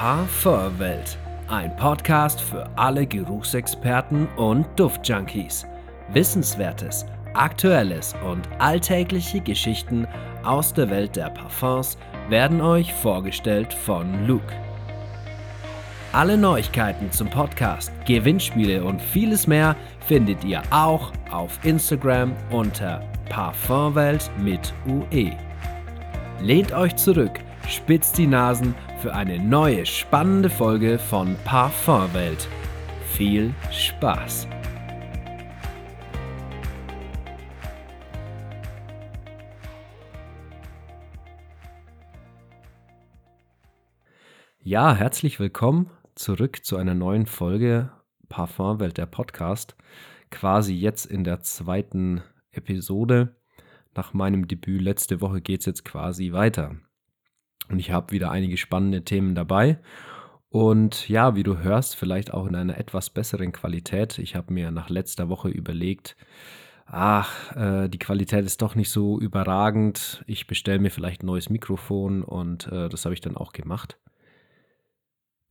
Parfumwelt, ein Podcast für alle Geruchsexperten und Duftjunkies. Wissenswertes, aktuelles und alltägliche Geschichten aus der Welt der Parfums werden euch vorgestellt von Luke. Alle Neuigkeiten zum Podcast, Gewinnspiele und vieles mehr findet ihr auch auf Instagram unter Parfumwelt mit UE. Lehnt euch zurück, spitzt die Nasen für eine neue spannende Folge von Parfumwelt. Viel Spaß! Ja, herzlich willkommen zurück zu einer neuen Folge Parfumwelt, der Podcast. Quasi jetzt in der zweiten Episode. Nach meinem Debüt letzte Woche geht es jetzt quasi weiter. Und ich habe wieder einige spannende Themen dabei. Und ja, wie du hörst, vielleicht auch in einer etwas besseren Qualität. Ich habe mir nach letzter Woche überlegt, ach, äh, die Qualität ist doch nicht so überragend. Ich bestelle mir vielleicht ein neues Mikrofon und äh, das habe ich dann auch gemacht.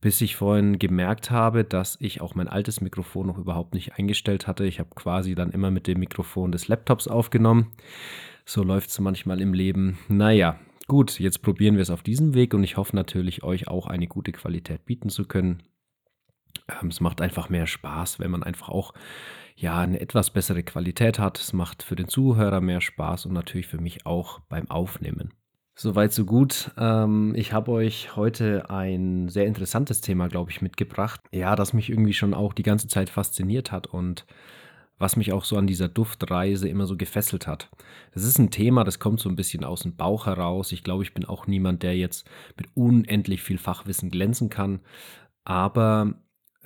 Bis ich vorhin gemerkt habe, dass ich auch mein altes Mikrofon noch überhaupt nicht eingestellt hatte. Ich habe quasi dann immer mit dem Mikrofon des Laptops aufgenommen. So läuft es manchmal im Leben. Naja, Gut, jetzt probieren wir es auf diesem Weg und ich hoffe natürlich, euch auch eine gute Qualität bieten zu können. Ähm, es macht einfach mehr Spaß, wenn man einfach auch ja eine etwas bessere Qualität hat. Es macht für den Zuhörer mehr Spaß und natürlich für mich auch beim Aufnehmen. Soweit so gut. Ähm, ich habe euch heute ein sehr interessantes Thema, glaube ich, mitgebracht. Ja, das mich irgendwie schon auch die ganze Zeit fasziniert hat und was mich auch so an dieser Duftreise immer so gefesselt hat. Das ist ein Thema, das kommt so ein bisschen aus dem Bauch heraus. Ich glaube, ich bin auch niemand, der jetzt mit unendlich viel Fachwissen glänzen kann. Aber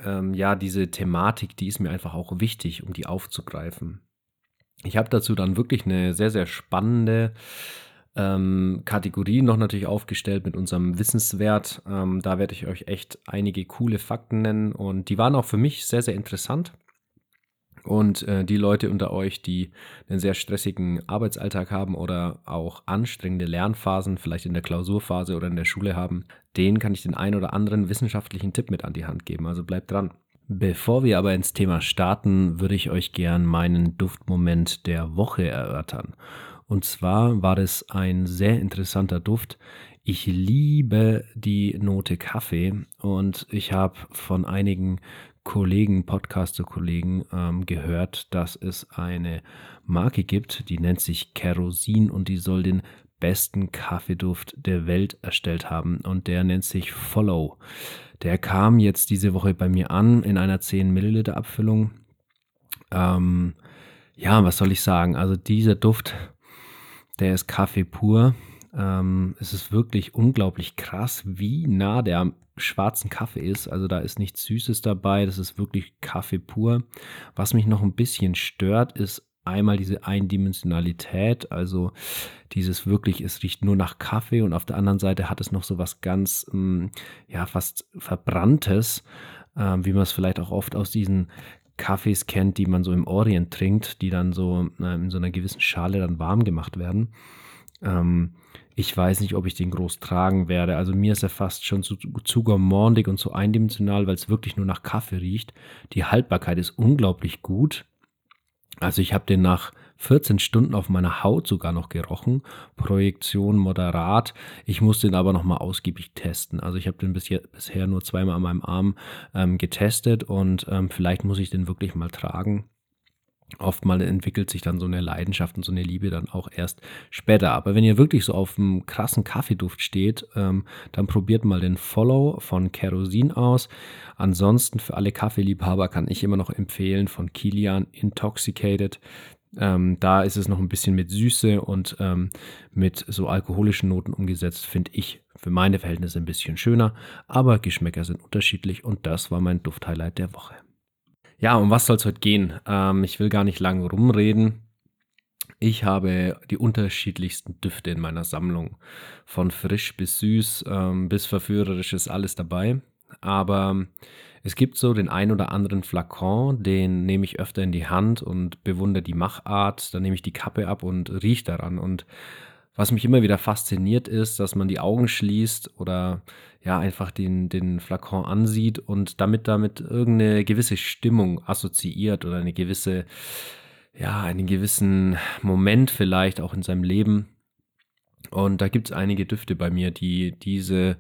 ähm, ja, diese Thematik, die ist mir einfach auch wichtig, um die aufzugreifen. Ich habe dazu dann wirklich eine sehr, sehr spannende ähm, Kategorie noch natürlich aufgestellt mit unserem Wissenswert. Ähm, da werde ich euch echt einige coole Fakten nennen und die waren auch für mich sehr, sehr interessant. Und äh, die Leute unter euch, die einen sehr stressigen Arbeitsalltag haben oder auch anstrengende Lernphasen, vielleicht in der Klausurphase oder in der Schule haben, denen kann ich den einen oder anderen wissenschaftlichen Tipp mit an die Hand geben. Also bleibt dran. Bevor wir aber ins Thema starten, würde ich euch gern meinen Duftmoment der Woche erörtern. Und zwar war es ein sehr interessanter Duft. Ich liebe die Note Kaffee und ich habe von einigen Kollegen, Podcaster-Kollegen ähm, gehört, dass es eine Marke gibt, die nennt sich Kerosin und die soll den besten Kaffeeduft der Welt erstellt haben und der nennt sich Follow. Der kam jetzt diese Woche bei mir an in einer 10 Milliliter Abfüllung. Ähm, ja, was soll ich sagen? Also dieser Duft, der ist Kaffee pur. Ähm, es ist wirklich unglaublich krass, wie nah der am schwarzen Kaffee ist. Also da ist nichts Süßes dabei, das ist wirklich Kaffee pur. Was mich noch ein bisschen stört, ist einmal diese Eindimensionalität, also dieses wirklich, es riecht nur nach Kaffee und auf der anderen Seite hat es noch so was ganz, ähm, ja, fast Verbranntes, äh, wie man es vielleicht auch oft aus diesen Kaffees kennt, die man so im Orient trinkt, die dann so äh, in so einer gewissen Schale dann warm gemacht werden. Ähm, ich weiß nicht, ob ich den groß tragen werde. Also mir ist er fast schon zu, zu gormandig und zu eindimensional, weil es wirklich nur nach Kaffee riecht. Die Haltbarkeit ist unglaublich gut. Also ich habe den nach 14 Stunden auf meiner Haut sogar noch gerochen. Projektion moderat. Ich musste den aber nochmal ausgiebig testen. Also ich habe den bisher, bisher nur zweimal an meinem Arm ähm, getestet und ähm, vielleicht muss ich den wirklich mal tragen. Oftmal entwickelt sich dann so eine Leidenschaft und so eine Liebe dann auch erst später. Aber wenn ihr wirklich so auf einem krassen Kaffeeduft steht, ähm, dann probiert mal den Follow von Kerosin aus. Ansonsten für alle Kaffeeliebhaber kann ich immer noch empfehlen von Kilian Intoxicated. Ähm, da ist es noch ein bisschen mit Süße und ähm, mit so alkoholischen Noten umgesetzt, finde ich für meine Verhältnisse ein bisschen schöner. Aber Geschmäcker sind unterschiedlich und das war mein Dufthighlight der Woche. Ja, um was soll es heute gehen? Ähm, ich will gar nicht lange rumreden. Ich habe die unterschiedlichsten Düfte in meiner Sammlung. Von frisch bis süß ähm, bis verführerisch ist alles dabei. Aber es gibt so den ein oder anderen Flakon, den nehme ich öfter in die Hand und bewundere die Machart. Dann nehme ich die Kappe ab und rieche daran. Und was mich immer wieder fasziniert ist, dass man die Augen schließt oder ja einfach den, den Flakon ansieht und damit damit irgendeine gewisse Stimmung assoziiert oder eine gewisse, ja, einen gewissen Moment vielleicht auch in seinem Leben. Und da gibt es einige Düfte bei mir, die diese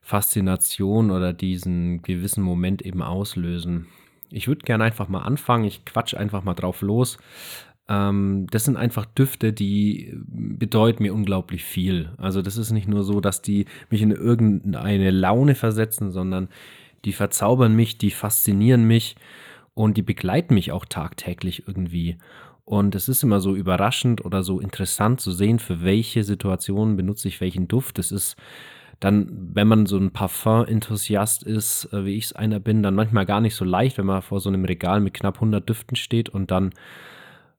Faszination oder diesen gewissen Moment eben auslösen. Ich würde gerne einfach mal anfangen. Ich quatsch einfach mal drauf los. Ähm, das sind einfach Düfte, die bedeuten mir unglaublich viel. Also das ist nicht nur so, dass die mich in irgendeine Laune versetzen, sondern die verzaubern mich, die faszinieren mich und die begleiten mich auch tagtäglich irgendwie. Und es ist immer so überraschend oder so interessant zu sehen, für welche Situationen benutze ich welchen Duft. Das ist dann, wenn man so ein Parfum-Enthusiast ist, äh, wie ich es einer bin, dann manchmal gar nicht so leicht, wenn man vor so einem Regal mit knapp 100 Düften steht und dann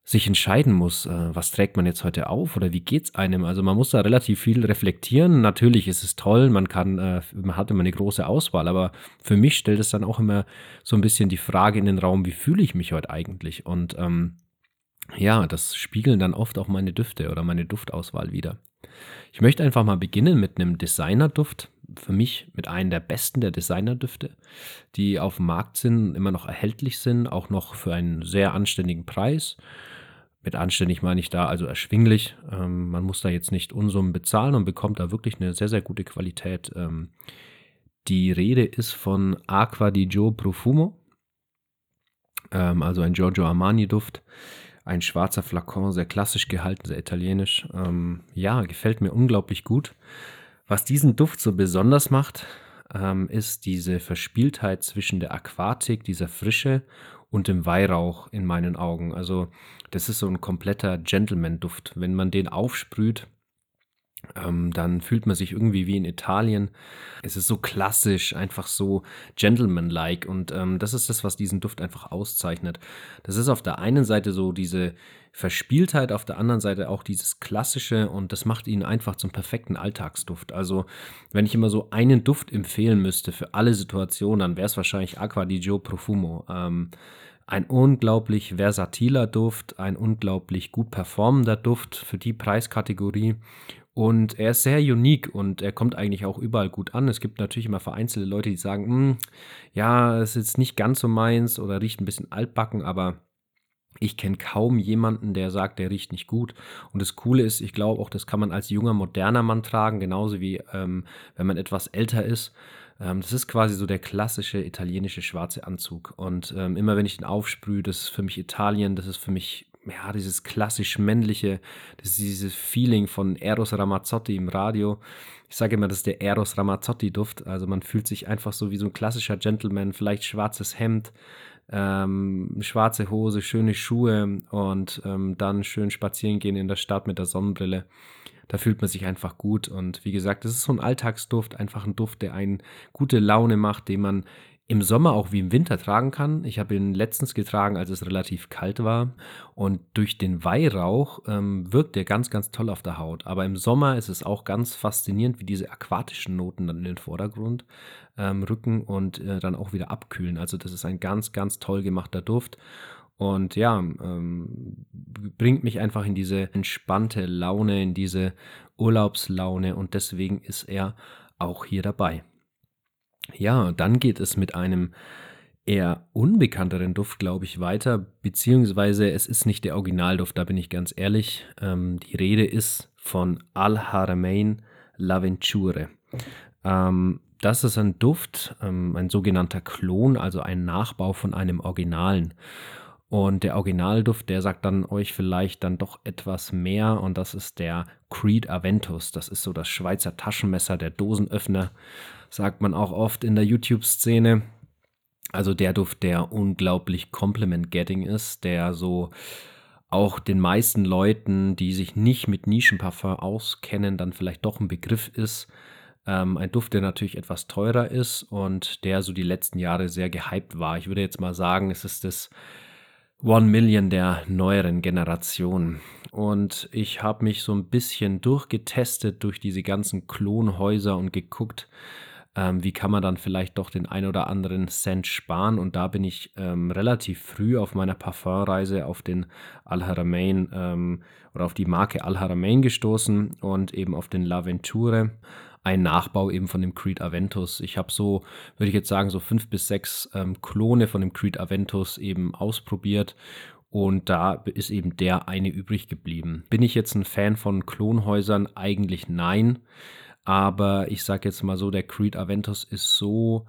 sich entscheiden muss, äh, was trägt man jetzt heute auf oder wie geht's einem? Also man muss da relativ viel reflektieren. Natürlich ist es toll, man kann, äh, man hat immer eine große Auswahl, aber für mich stellt es dann auch immer so ein bisschen die Frage in den Raum, wie fühle ich mich heute eigentlich? Und ähm, ja, das spiegeln dann oft auch meine Düfte oder meine Duftauswahl wieder. Ich möchte einfach mal beginnen mit einem Designerduft. Für mich mit einem der besten der Designerdüfte, die auf dem Markt sind, immer noch erhältlich sind, auch noch für einen sehr anständigen Preis. Mit anständig meine ich da also erschwinglich. Ähm, man muss da jetzt nicht Unsummen bezahlen und bekommt da wirklich eine sehr, sehr gute Qualität. Ähm, die Rede ist von Aqua di Gio Profumo, ähm, also ein Giorgio Armani Duft ein schwarzer Flakon, sehr klassisch gehalten, sehr italienisch. Ähm, ja, gefällt mir unglaublich gut. Was diesen Duft so besonders macht, ähm, ist diese Verspieltheit zwischen der Aquatik, dieser Frische und dem Weihrauch in meinen Augen. Also das ist so ein kompletter Gentleman-Duft. Wenn man den aufsprüht, ähm, dann fühlt man sich irgendwie wie in Italien. Es ist so klassisch, einfach so gentleman-like und ähm, das ist das, was diesen Duft einfach auszeichnet. Das ist auf der einen Seite so diese Verspieltheit, auf der anderen Seite auch dieses Klassische und das macht ihn einfach zum perfekten Alltagsduft. Also, wenn ich immer so einen Duft empfehlen müsste für alle Situationen, dann wäre es wahrscheinlich Aqua di Gio Profumo. Ähm, ein unglaublich versatiler Duft, ein unglaublich gut performender Duft für die Preiskategorie und er ist sehr unique und er kommt eigentlich auch überall gut an. Es gibt natürlich immer vereinzelte Leute, die sagen, hm, ja, es ist jetzt nicht ganz so meins oder riecht ein bisschen altbacken, aber ich kenne kaum jemanden, der sagt, der riecht nicht gut. Und das Coole ist, ich glaube auch, das kann man als junger, moderner Mann tragen, genauso wie ähm, wenn man etwas älter ist. Ähm, das ist quasi so der klassische italienische schwarze Anzug. Und ähm, immer wenn ich den aufsprühe, das ist für mich Italien, das ist für mich ja, dieses klassisch männliche, das ist dieses Feeling von Eros Ramazzotti im Radio. Ich sage immer, das ist der Eros Ramazzotti-Duft. Also man fühlt sich einfach so wie so ein klassischer Gentleman, vielleicht schwarzes Hemd, ähm, schwarze Hose, schöne Schuhe und ähm, dann schön spazieren gehen in der Stadt mit der Sonnenbrille. Da fühlt man sich einfach gut. Und wie gesagt, das ist so ein Alltagsduft, einfach ein Duft, der einen gute Laune macht, den man im Sommer auch wie im Winter tragen kann. Ich habe ihn letztens getragen, als es relativ kalt war. Und durch den Weihrauch ähm, wirkt er ganz, ganz toll auf der Haut. Aber im Sommer ist es auch ganz faszinierend, wie diese aquatischen Noten dann in den Vordergrund ähm, rücken und äh, dann auch wieder abkühlen. Also das ist ein ganz, ganz toll gemachter Duft. Und ja, ähm, bringt mich einfach in diese entspannte Laune, in diese Urlaubslaune. Und deswegen ist er auch hier dabei. Ja, dann geht es mit einem eher unbekannteren Duft, glaube ich, weiter, beziehungsweise es ist nicht der Originalduft, da bin ich ganz ehrlich. Ähm, die Rede ist von Al-Haramain L'Aventure. Ähm, das ist ein Duft, ähm, ein sogenannter Klon, also ein Nachbau von einem Originalen. Und der Originalduft, der sagt dann euch vielleicht dann doch etwas mehr und das ist der Creed Aventus. Das ist so das Schweizer Taschenmesser, der Dosenöffner sagt man auch oft in der YouTube-Szene. Also der Duft, der unglaublich Compliment-Getting ist, der so auch den meisten Leuten, die sich nicht mit Nischenparfum auskennen, dann vielleicht doch ein Begriff ist. Ähm, ein Duft, der natürlich etwas teurer ist und der so die letzten Jahre sehr gehypt war. Ich würde jetzt mal sagen, es ist das One Million der neueren Generation. Und ich habe mich so ein bisschen durchgetestet durch diese ganzen Klonhäuser und geguckt, ähm, wie kann man dann vielleicht doch den ein oder anderen Cent sparen. Und da bin ich ähm, relativ früh auf meiner Parfumreise auf den Al-Haramain ähm, oder auf die Marke Al-Haramain gestoßen und eben auf den L'Aventure ein Nachbau eben von dem Creed Aventus. Ich habe so, würde ich jetzt sagen, so fünf bis sechs ähm, Klone von dem Creed Aventus eben ausprobiert und da ist eben der eine übrig geblieben. Bin ich jetzt ein Fan von Klonhäusern? Eigentlich nein. Aber ich sage jetzt mal so, der Creed Aventus ist so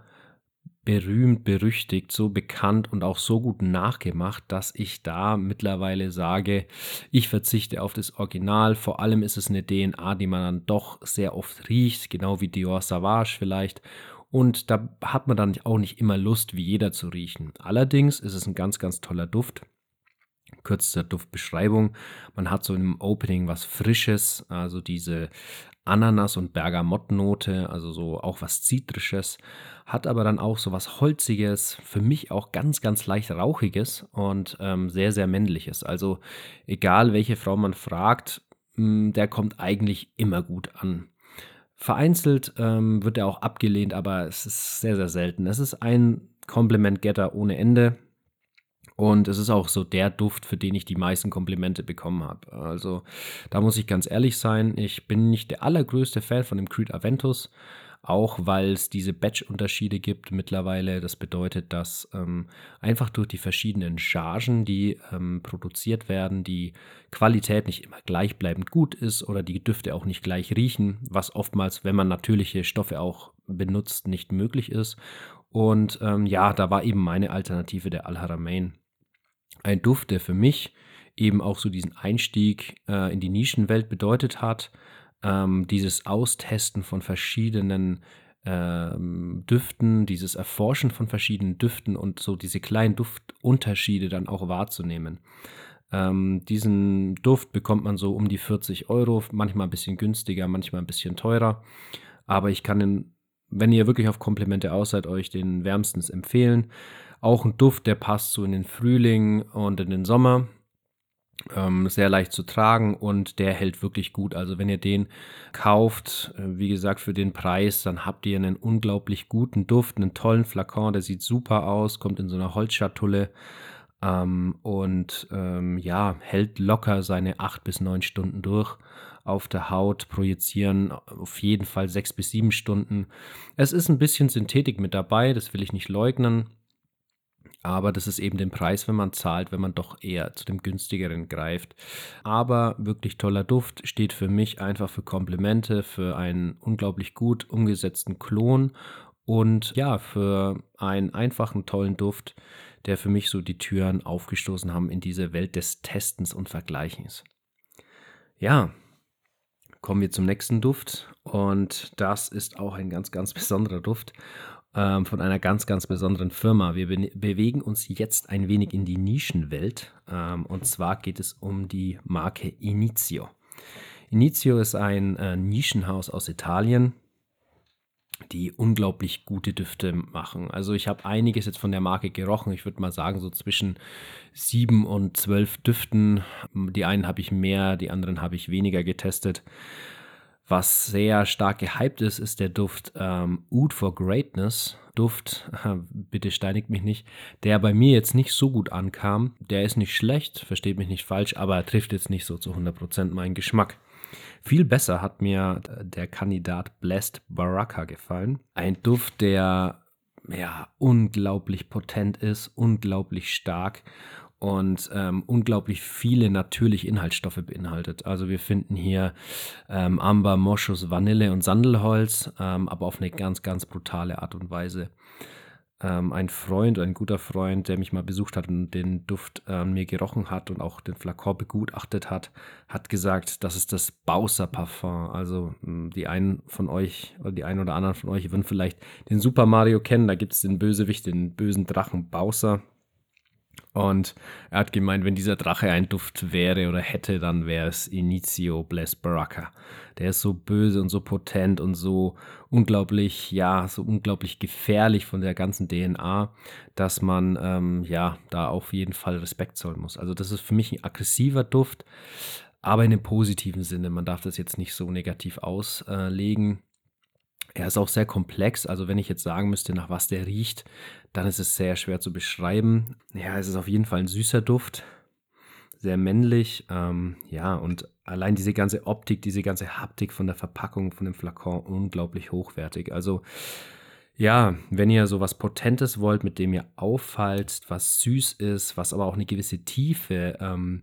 berühmt, berüchtigt, so bekannt und auch so gut nachgemacht, dass ich da mittlerweile sage, ich verzichte auf das Original. Vor allem ist es eine DNA, die man dann doch sehr oft riecht, genau wie Dior Savage vielleicht. Und da hat man dann auch nicht immer Lust, wie jeder zu riechen. Allerdings ist es ein ganz, ganz toller Duft kürzester Duftbeschreibung. Man hat so im Opening was Frisches, also diese Ananas- und Bergamottnote, also so auch was Zitrisches, hat aber dann auch so was Holziges, für mich auch ganz, ganz leicht Rauchiges und ähm, sehr, sehr Männliches. Also egal welche Frau man fragt, mh, hm, der kommt eigentlich immer gut an. Vereinzelt ähm, wird er auch abgelehnt, aber es ist sehr, sehr selten. Es ist ein Kompliment-Getter ohne Ende. Und es ist auch so der Duft, für den ich die meisten Komplimente bekommen habe. Also da muss ich ganz ehrlich sein, ich bin nicht der allergrößte Fan von dem Creed Aventus, auch weil es diese Batch-Unterschiede gibt mittlerweile. Das bedeutet, dass ähm, einfach durch die verschiedenen Chargen, die ähm, produziert werden, die Qualität nicht immer gleichbleibend gut ist oder die Düfte auch nicht gleich riechen, was oftmals, wenn man natürliche Stoffe auch benutzt, nicht möglich ist. Und ähm, ja, da war eben meine Alternative der Al-Haramain ein Duft, der für mich eben auch so diesen Einstieg äh, in die Nischenwelt bedeutet hat. Ähm, dieses Austesten von verschiedenen ähm, Düften, dieses Erforschen von verschiedenen Düften und so diese kleinen Duftunterschiede dann auch wahrzunehmen. Ähm, diesen Duft bekommt man so um die 40 Euro, manchmal ein bisschen günstiger, manchmal ein bisschen teurer. Aber ich kann den, wenn ihr wirklich auf Komplimente aus seid, euch den wärmstens empfehlen. Auch ein Duft, der passt so in den Frühling und in den Sommer. Ähm, sehr leicht zu tragen und der hält wirklich gut. Also wenn ihr den kauft, äh, wie gesagt, für den Preis, dann habt ihr einen unglaublich guten Duft, einen tollen Flakon, der sieht super aus, kommt in so einer Holzschatulle ähm, und ähm, ja, hält locker seine acht bis neun Stunden durch auf der Haut, projizieren auf jeden Fall sechs bis sieben Stunden. Es ist ein bisschen Synthetik mit dabei, das will ich nicht leugnen. Aber das ist eben den Preis, wenn man zahlt, wenn man doch eher zu dem günstigeren greift. Aber wirklich toller Duft steht für mich einfach für Komplimente, für einen unglaublich gut umgesetzten Klon und ja, für einen einfachen, tollen Duft, der für mich so die Türen aufgestoßen haben in diese Welt des Testens und Vergleichens. Ja, kommen wir zum nächsten Duft und das ist auch ein ganz, ganz besonderer Duft ähm, von einer ganz, ganz besonderen Firma. Wir be bewegen uns jetzt ein wenig in die Nischenwelt ähm, und zwar geht es um die Marke Inizio. Inizio ist ein äh, Nischenhaus aus Italien, die unglaublich gute Düfte machen. Also ich habe einiges jetzt von der Marke gerochen. Ich würde mal sagen, so zwischen sieben und zwölf Düften. Die einen habe ich mehr, die anderen habe ich weniger getestet. Was sehr stark gehypt ist, ist der Duft ähm, Oud for Greatness. Duft, bitte steinigt mich nicht, der bei mir jetzt nicht so gut ankam. Der ist nicht schlecht, versteht mich nicht falsch, aber er trifft jetzt nicht so zu 100% meinen Geschmack. Viel besser hat mir der Kandidat Blessed Baraka gefallen. Ein Duft, der ja unglaublich potent ist, unglaublich stark und ähm, unglaublich viele natürliche Inhaltsstoffe beinhaltet. Also wir finden hier ähm, Amber, Moschus, Vanille und Sandelholz, ähm, aber auf eine ganz, ganz brutale Art und Weise. Ähm, ein Freund, ein guter Freund, der mich mal besucht hat und den Duft an ähm, mir gerochen hat und auch den Flakon begutachtet hat, hat gesagt, das ist das Bowser Parfum. Also hm, die einen von euch oder die einen oder anderen von euch würden vielleicht den Super Mario kennen. Da gibt es den Bösewicht, den bösen Drachen Bowser und er hat gemeint, wenn dieser Drache ein Duft wäre oder hätte, dann wäre es Inizio Bless Baraka. Der ist so böse und so potent und so unglaublich, ja, so unglaublich gefährlich von der ganzen DNA, dass man, ähm, ja, da auf jeden Fall Respekt zollen muss. Also das ist für mich ein aggressiver Duft, aber in einem positiven Sinne. Man darf das jetzt nicht so negativ auslegen. Er ist auch sehr komplex. Also wenn ich jetzt sagen müsste, nach was der riecht, dann ist es sehr schwer zu beschreiben. Ja, es ist auf jeden Fall ein süßer Duft. Sehr männlich. Ähm, ja, und allein diese ganze Optik, diese ganze Haptik von der Verpackung, von dem Flakon, unglaublich hochwertig. Also ja, wenn ihr so was Potentes wollt, mit dem ihr auffallt, was süß ist, was aber auch eine gewisse Tiefe ähm,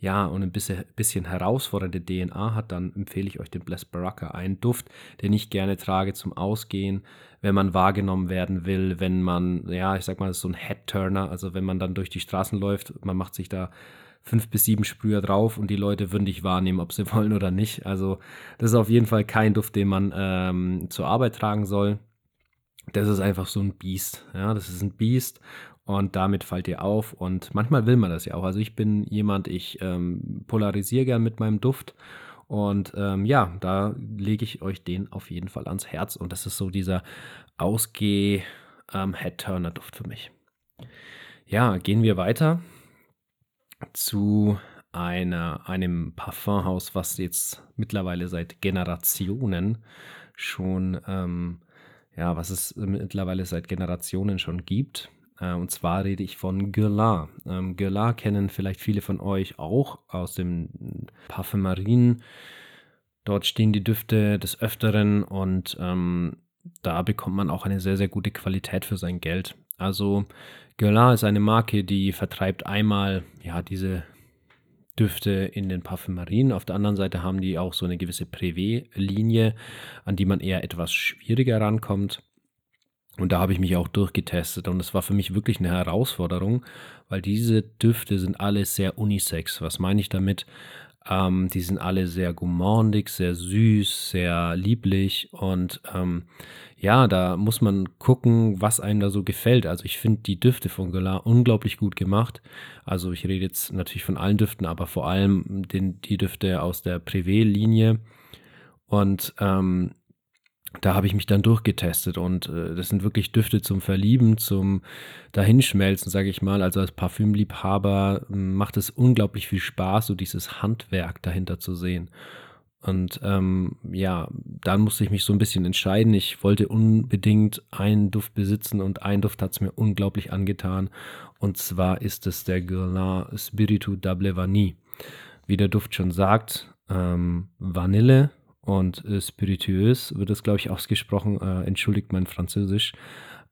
ja, und ein bisschen, bisschen herausfordernde DNA hat, dann empfehle ich euch den Bless Baraka. Einen Duft, den ich gerne trage zum Ausgehen, wenn man wahrgenommen werden will, wenn man, ja, ich sag mal, so ein Head-Turner, also wenn man dann durch die Straßen läuft, man macht sich da fünf bis sieben Sprüher drauf und die Leute würden dich wahrnehmen, ob sie wollen oder nicht. Also das ist auf jeden Fall kein Duft, den man ähm, zur Arbeit tragen soll. Das ist einfach so ein Biest. Ja, das ist ein Biest und damit fallt ihr auf. Und manchmal will man das ja auch. Also ich bin jemand, ich ähm, polarisiere gern mit meinem Duft. Und ähm, ja, da lege ich euch den auf jeden Fall ans Herz. Und das ist so dieser Ausgeh-Head-Turner-Duft ähm, für mich. Ja, gehen wir weiter zu einer, einem Parfumhaus, was jetzt mittlerweile seit Generationen schon, ähm, ja, was es mittlerweile seit Generationen schon gibt. Äh, und zwar rede ich von Guerlain. Ähm, Guerlain kennen vielleicht viele von euch auch aus dem Parfümerien. Dort stehen die Düfte des Öfteren und ähm, da bekommt man auch eine sehr, sehr gute Qualität für sein Geld. Also Guerlain ist eine Marke, die vertreibt einmal ja diese Düfte in den Parfümerien. Auf der anderen Seite haben die auch so eine gewisse Privé-Linie, an die man eher etwas schwieriger rankommt. Und da habe ich mich auch durchgetestet und es war für mich wirklich eine Herausforderung, weil diese Düfte sind alle sehr unisex. Was meine ich damit? Ähm, die sind alle sehr gourmandig, sehr süß, sehr lieblich und ähm, ja, da muss man gucken, was einem da so gefällt. Also ich finde die Düfte von Galar unglaublich gut gemacht. Also ich rede jetzt natürlich von allen Düften, aber vor allem den, die Düfte aus der Privé-Linie. Und ähm, da habe ich mich dann durchgetestet und äh, das sind wirklich Düfte zum Verlieben, zum Dahinschmelzen, sage ich mal. Also als Parfümliebhaber hm, macht es unglaublich viel Spaß, so dieses Handwerk dahinter zu sehen. Und ähm, ja, dann musste ich mich so ein bisschen entscheiden. Ich wollte unbedingt einen Duft besitzen und ein Duft hat es mir unglaublich angetan. Und zwar ist es der Guerlain Spiritu Double Vanille. Wie der Duft schon sagt, ähm, Vanille, und äh, spirituös wird es, glaube ich, ausgesprochen. Äh, entschuldigt mein Französisch.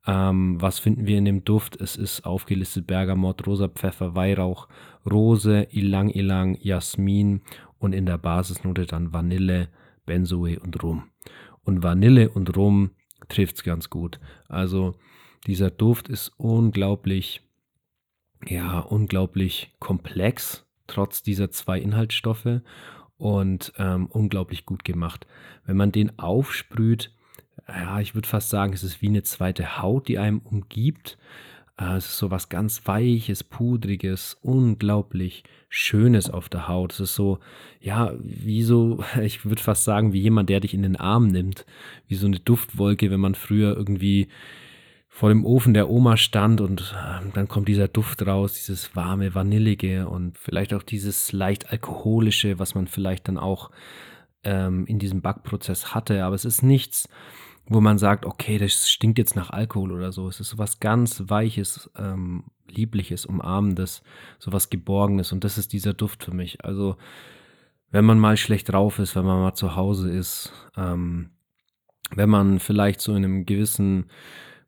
Ähm, was finden wir in dem Duft? Es ist aufgelistet Bergamot, rosa Pfeffer, Weihrauch, Rose, Ilang Ilang, Jasmin und in der Basisnote dann Vanille, Benzoe und Rum. Und Vanille und Rum trifft es ganz gut. Also dieser Duft ist unglaublich, ja, unglaublich komplex, trotz dieser zwei Inhaltsstoffe und ähm, unglaublich gut gemacht. Wenn man den aufsprüht, ja, ich würde fast sagen, es ist wie eine zweite Haut, die einem umgibt. Äh, es ist so was ganz Weiches, Pudriges, unglaublich Schönes auf der Haut. Es ist so, ja, wie so, ich würde fast sagen, wie jemand, der dich in den Arm nimmt. Wie so eine Duftwolke, wenn man früher irgendwie vor dem Ofen der Oma stand und äh, dann kommt dieser Duft raus, dieses warme, vanillige und vielleicht auch dieses leicht alkoholische, was man vielleicht dann auch ähm, in diesem Backprozess hatte. Aber es ist nichts, wo man sagt, okay, das stinkt jetzt nach Alkohol oder so. Es ist so was ganz Weiches, ähm, Liebliches, Umarmendes, so was Geborgenes und das ist dieser Duft für mich. Also wenn man mal schlecht drauf ist, wenn man mal zu Hause ist, ähm, wenn man vielleicht so in einem gewissen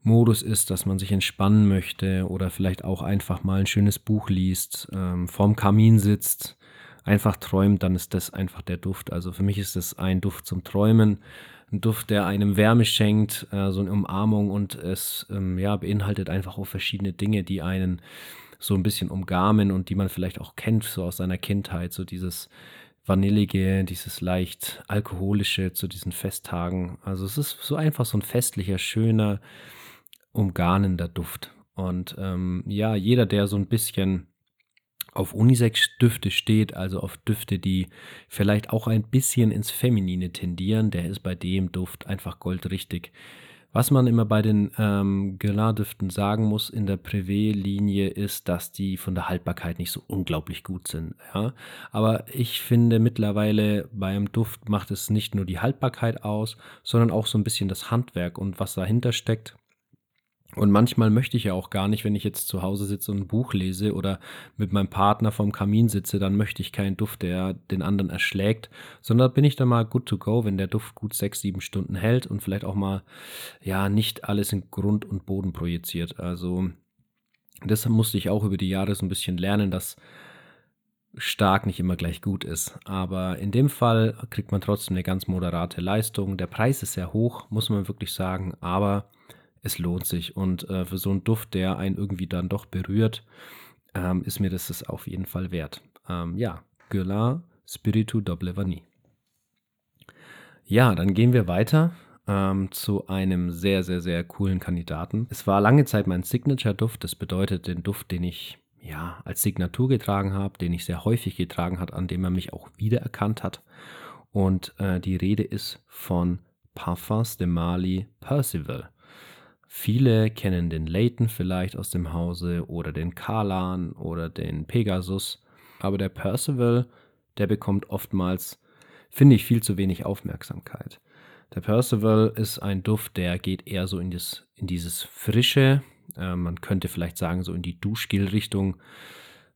Modus ist, dass man sich entspannen möchte oder vielleicht auch einfach mal ein schönes Buch liest, ähm, vorm Kamin sitzt, einfach träumt, dann ist das einfach der Duft. Also für mich ist das ein Duft zum Träumen, ein Duft, der einem Wärme schenkt, äh, so eine Umarmung und es ähm, ja, beinhaltet einfach auch verschiedene Dinge, die einen so ein bisschen umgarmen und die man vielleicht auch kennt, so aus seiner Kindheit, so dieses Vanillige, dieses leicht alkoholische zu diesen Festtagen. Also es ist so einfach so ein festlicher, schöner, umgarnender Duft. Und ähm, ja, jeder, der so ein bisschen auf Unisex-Düfte steht, also auf Düfte, die vielleicht auch ein bisschen ins Feminine tendieren, der ist bei dem Duft einfach goldrichtig. Was man immer bei den ähm, Guerlain-Düften sagen muss in der Privé-Linie ist, dass die von der Haltbarkeit nicht so unglaublich gut sind. Ja? Aber ich finde mittlerweile beim Duft macht es nicht nur die Haltbarkeit aus, sondern auch so ein bisschen das Handwerk und was dahinter steckt. Und manchmal möchte ich ja auch gar nicht, wenn ich jetzt zu Hause sitze und ein Buch lese oder mit meinem Partner vorm Kamin sitze, dann möchte ich keinen Duft, der den anderen erschlägt, sondern bin ich dann mal good to go, wenn der Duft gut sechs, sieben Stunden hält und vielleicht auch mal, ja, nicht alles in Grund und Boden projiziert. Also, das musste ich auch über die Jahre so ein bisschen lernen, dass stark nicht immer gleich gut ist. Aber in dem Fall kriegt man trotzdem eine ganz moderate Leistung. Der Preis ist sehr hoch, muss man wirklich sagen, aber es lohnt sich. Und äh, für so einen Duft, der einen irgendwie dann doch berührt, ähm, ist mir das, das auf jeden Fall wert. Ähm, ja, Guerlain Spiritu Double Vanille. Ja, dann gehen wir weiter ähm, zu einem sehr, sehr, sehr coolen Kandidaten. Es war lange Zeit mein Signature-Duft. Das bedeutet den Duft, den ich ja als Signatur getragen habe, den ich sehr häufig getragen habe, an dem er mich auch wiedererkannt hat. Und äh, die Rede ist von Parfums de Mali Percival. Viele kennen den Leighton vielleicht aus dem Hause oder den Kalan oder den Pegasus, aber der Percival, der bekommt oftmals, finde ich, viel zu wenig Aufmerksamkeit. Der Percival ist ein Duft, der geht eher so in, das, in dieses Frische, äh, man könnte vielleicht sagen so in die Duschgel-Richtung,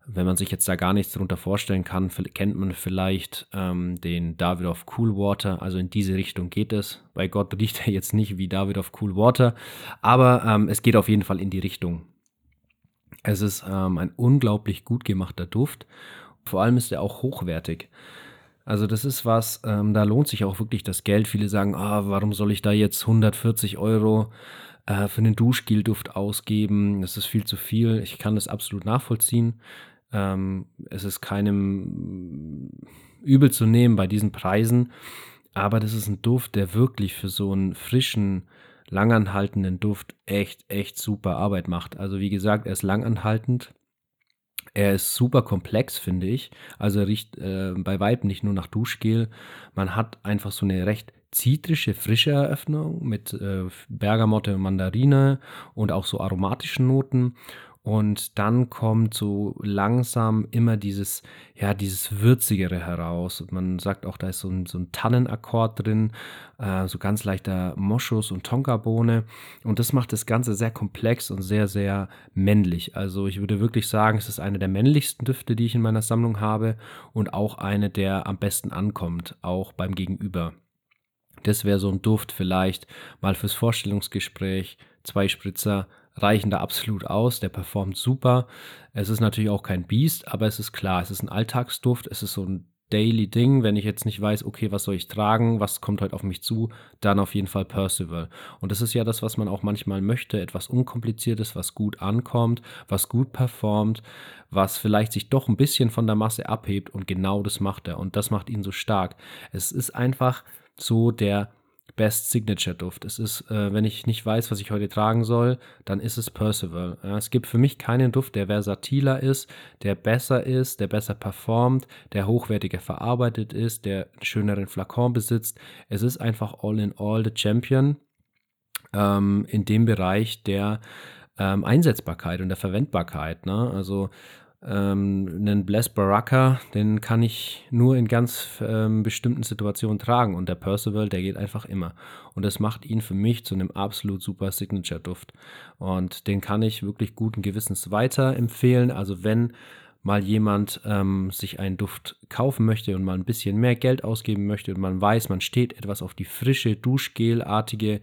wenn man sich jetzt da gar nichts darunter vorstellen kann, kennt man vielleicht ähm, den David of Cool Water. Also in diese Richtung geht es. Bei Gott riecht er jetzt nicht wie David of Cool Water, aber ähm, es geht auf jeden Fall in die Richtung. Es ist ähm, ein unglaublich gut gemachter Duft. Vor allem ist er auch hochwertig. Also das ist was, ähm, da lohnt sich auch wirklich das Geld. Viele sagen, ah, warum soll ich da jetzt 140 Euro äh, für einen Duschgelduft ausgeben? Das ist viel zu viel. Ich kann das absolut nachvollziehen. Ähm, es ist keinem übel zu nehmen bei diesen Preisen, aber das ist ein Duft, der wirklich für so einen frischen, langanhaltenden Duft echt, echt super Arbeit macht. Also wie gesagt, er ist langanhaltend. Er ist super komplex, finde ich. Also er riecht äh, bei Weitem nicht nur nach Duschgel. Man hat einfach so eine recht zitrische, frische Eröffnung mit äh, Bergamotte und Mandarine und auch so aromatischen Noten. Und dann kommt so langsam immer dieses, ja, dieses Würzigere heraus. Und man sagt auch, da ist so ein, so ein Tannenakkord drin, äh, so ganz leichter Moschus und Tonkabohne. Und das macht das Ganze sehr komplex und sehr, sehr männlich. Also ich würde wirklich sagen, es ist eine der männlichsten Düfte, die ich in meiner Sammlung habe und auch eine, der am besten ankommt, auch beim Gegenüber. Das wäre so ein Duft vielleicht mal fürs Vorstellungsgespräch, zwei Spritzer reichen da absolut aus. Der performt super. Es ist natürlich auch kein Biest, aber es ist klar, es ist ein Alltagsduft. Es ist so ein Daily Ding, wenn ich jetzt nicht weiß, okay, was soll ich tragen, was kommt heute auf mich zu, dann auf jeden Fall Percival. Und das ist ja das, was man auch manchmal möchte, etwas Unkompliziertes, was gut ankommt, was gut performt, was vielleicht sich doch ein bisschen von der Masse abhebt und genau das macht er und das macht ihn so stark. Es ist einfach so der Best Signature Duft. Es ist, äh, wenn ich nicht weiß, was ich heute tragen soll, dann ist es Percival. Ja, es gibt für mich keinen Duft, der versatiler ist, der besser ist, der besser performt, der hochwertiger verarbeitet ist, der einen schöneren Flakon besitzt. Es ist einfach all in all the Champion ähm, in dem Bereich der ähm, Einsetzbarkeit und der Verwendbarkeit. Ne? Also ähm, einen Bless Baraka, den kann ich nur in ganz ähm, bestimmten Situationen tragen und der Percival, der geht einfach immer. Und das macht ihn für mich zu einem absolut super Signature-Duft. Und den kann ich wirklich guten Gewissens weiterempfehlen. Also wenn mal jemand ähm, sich einen Duft kaufen möchte und mal ein bisschen mehr Geld ausgeben möchte und man weiß, man steht etwas auf die frische, Duschgel-artige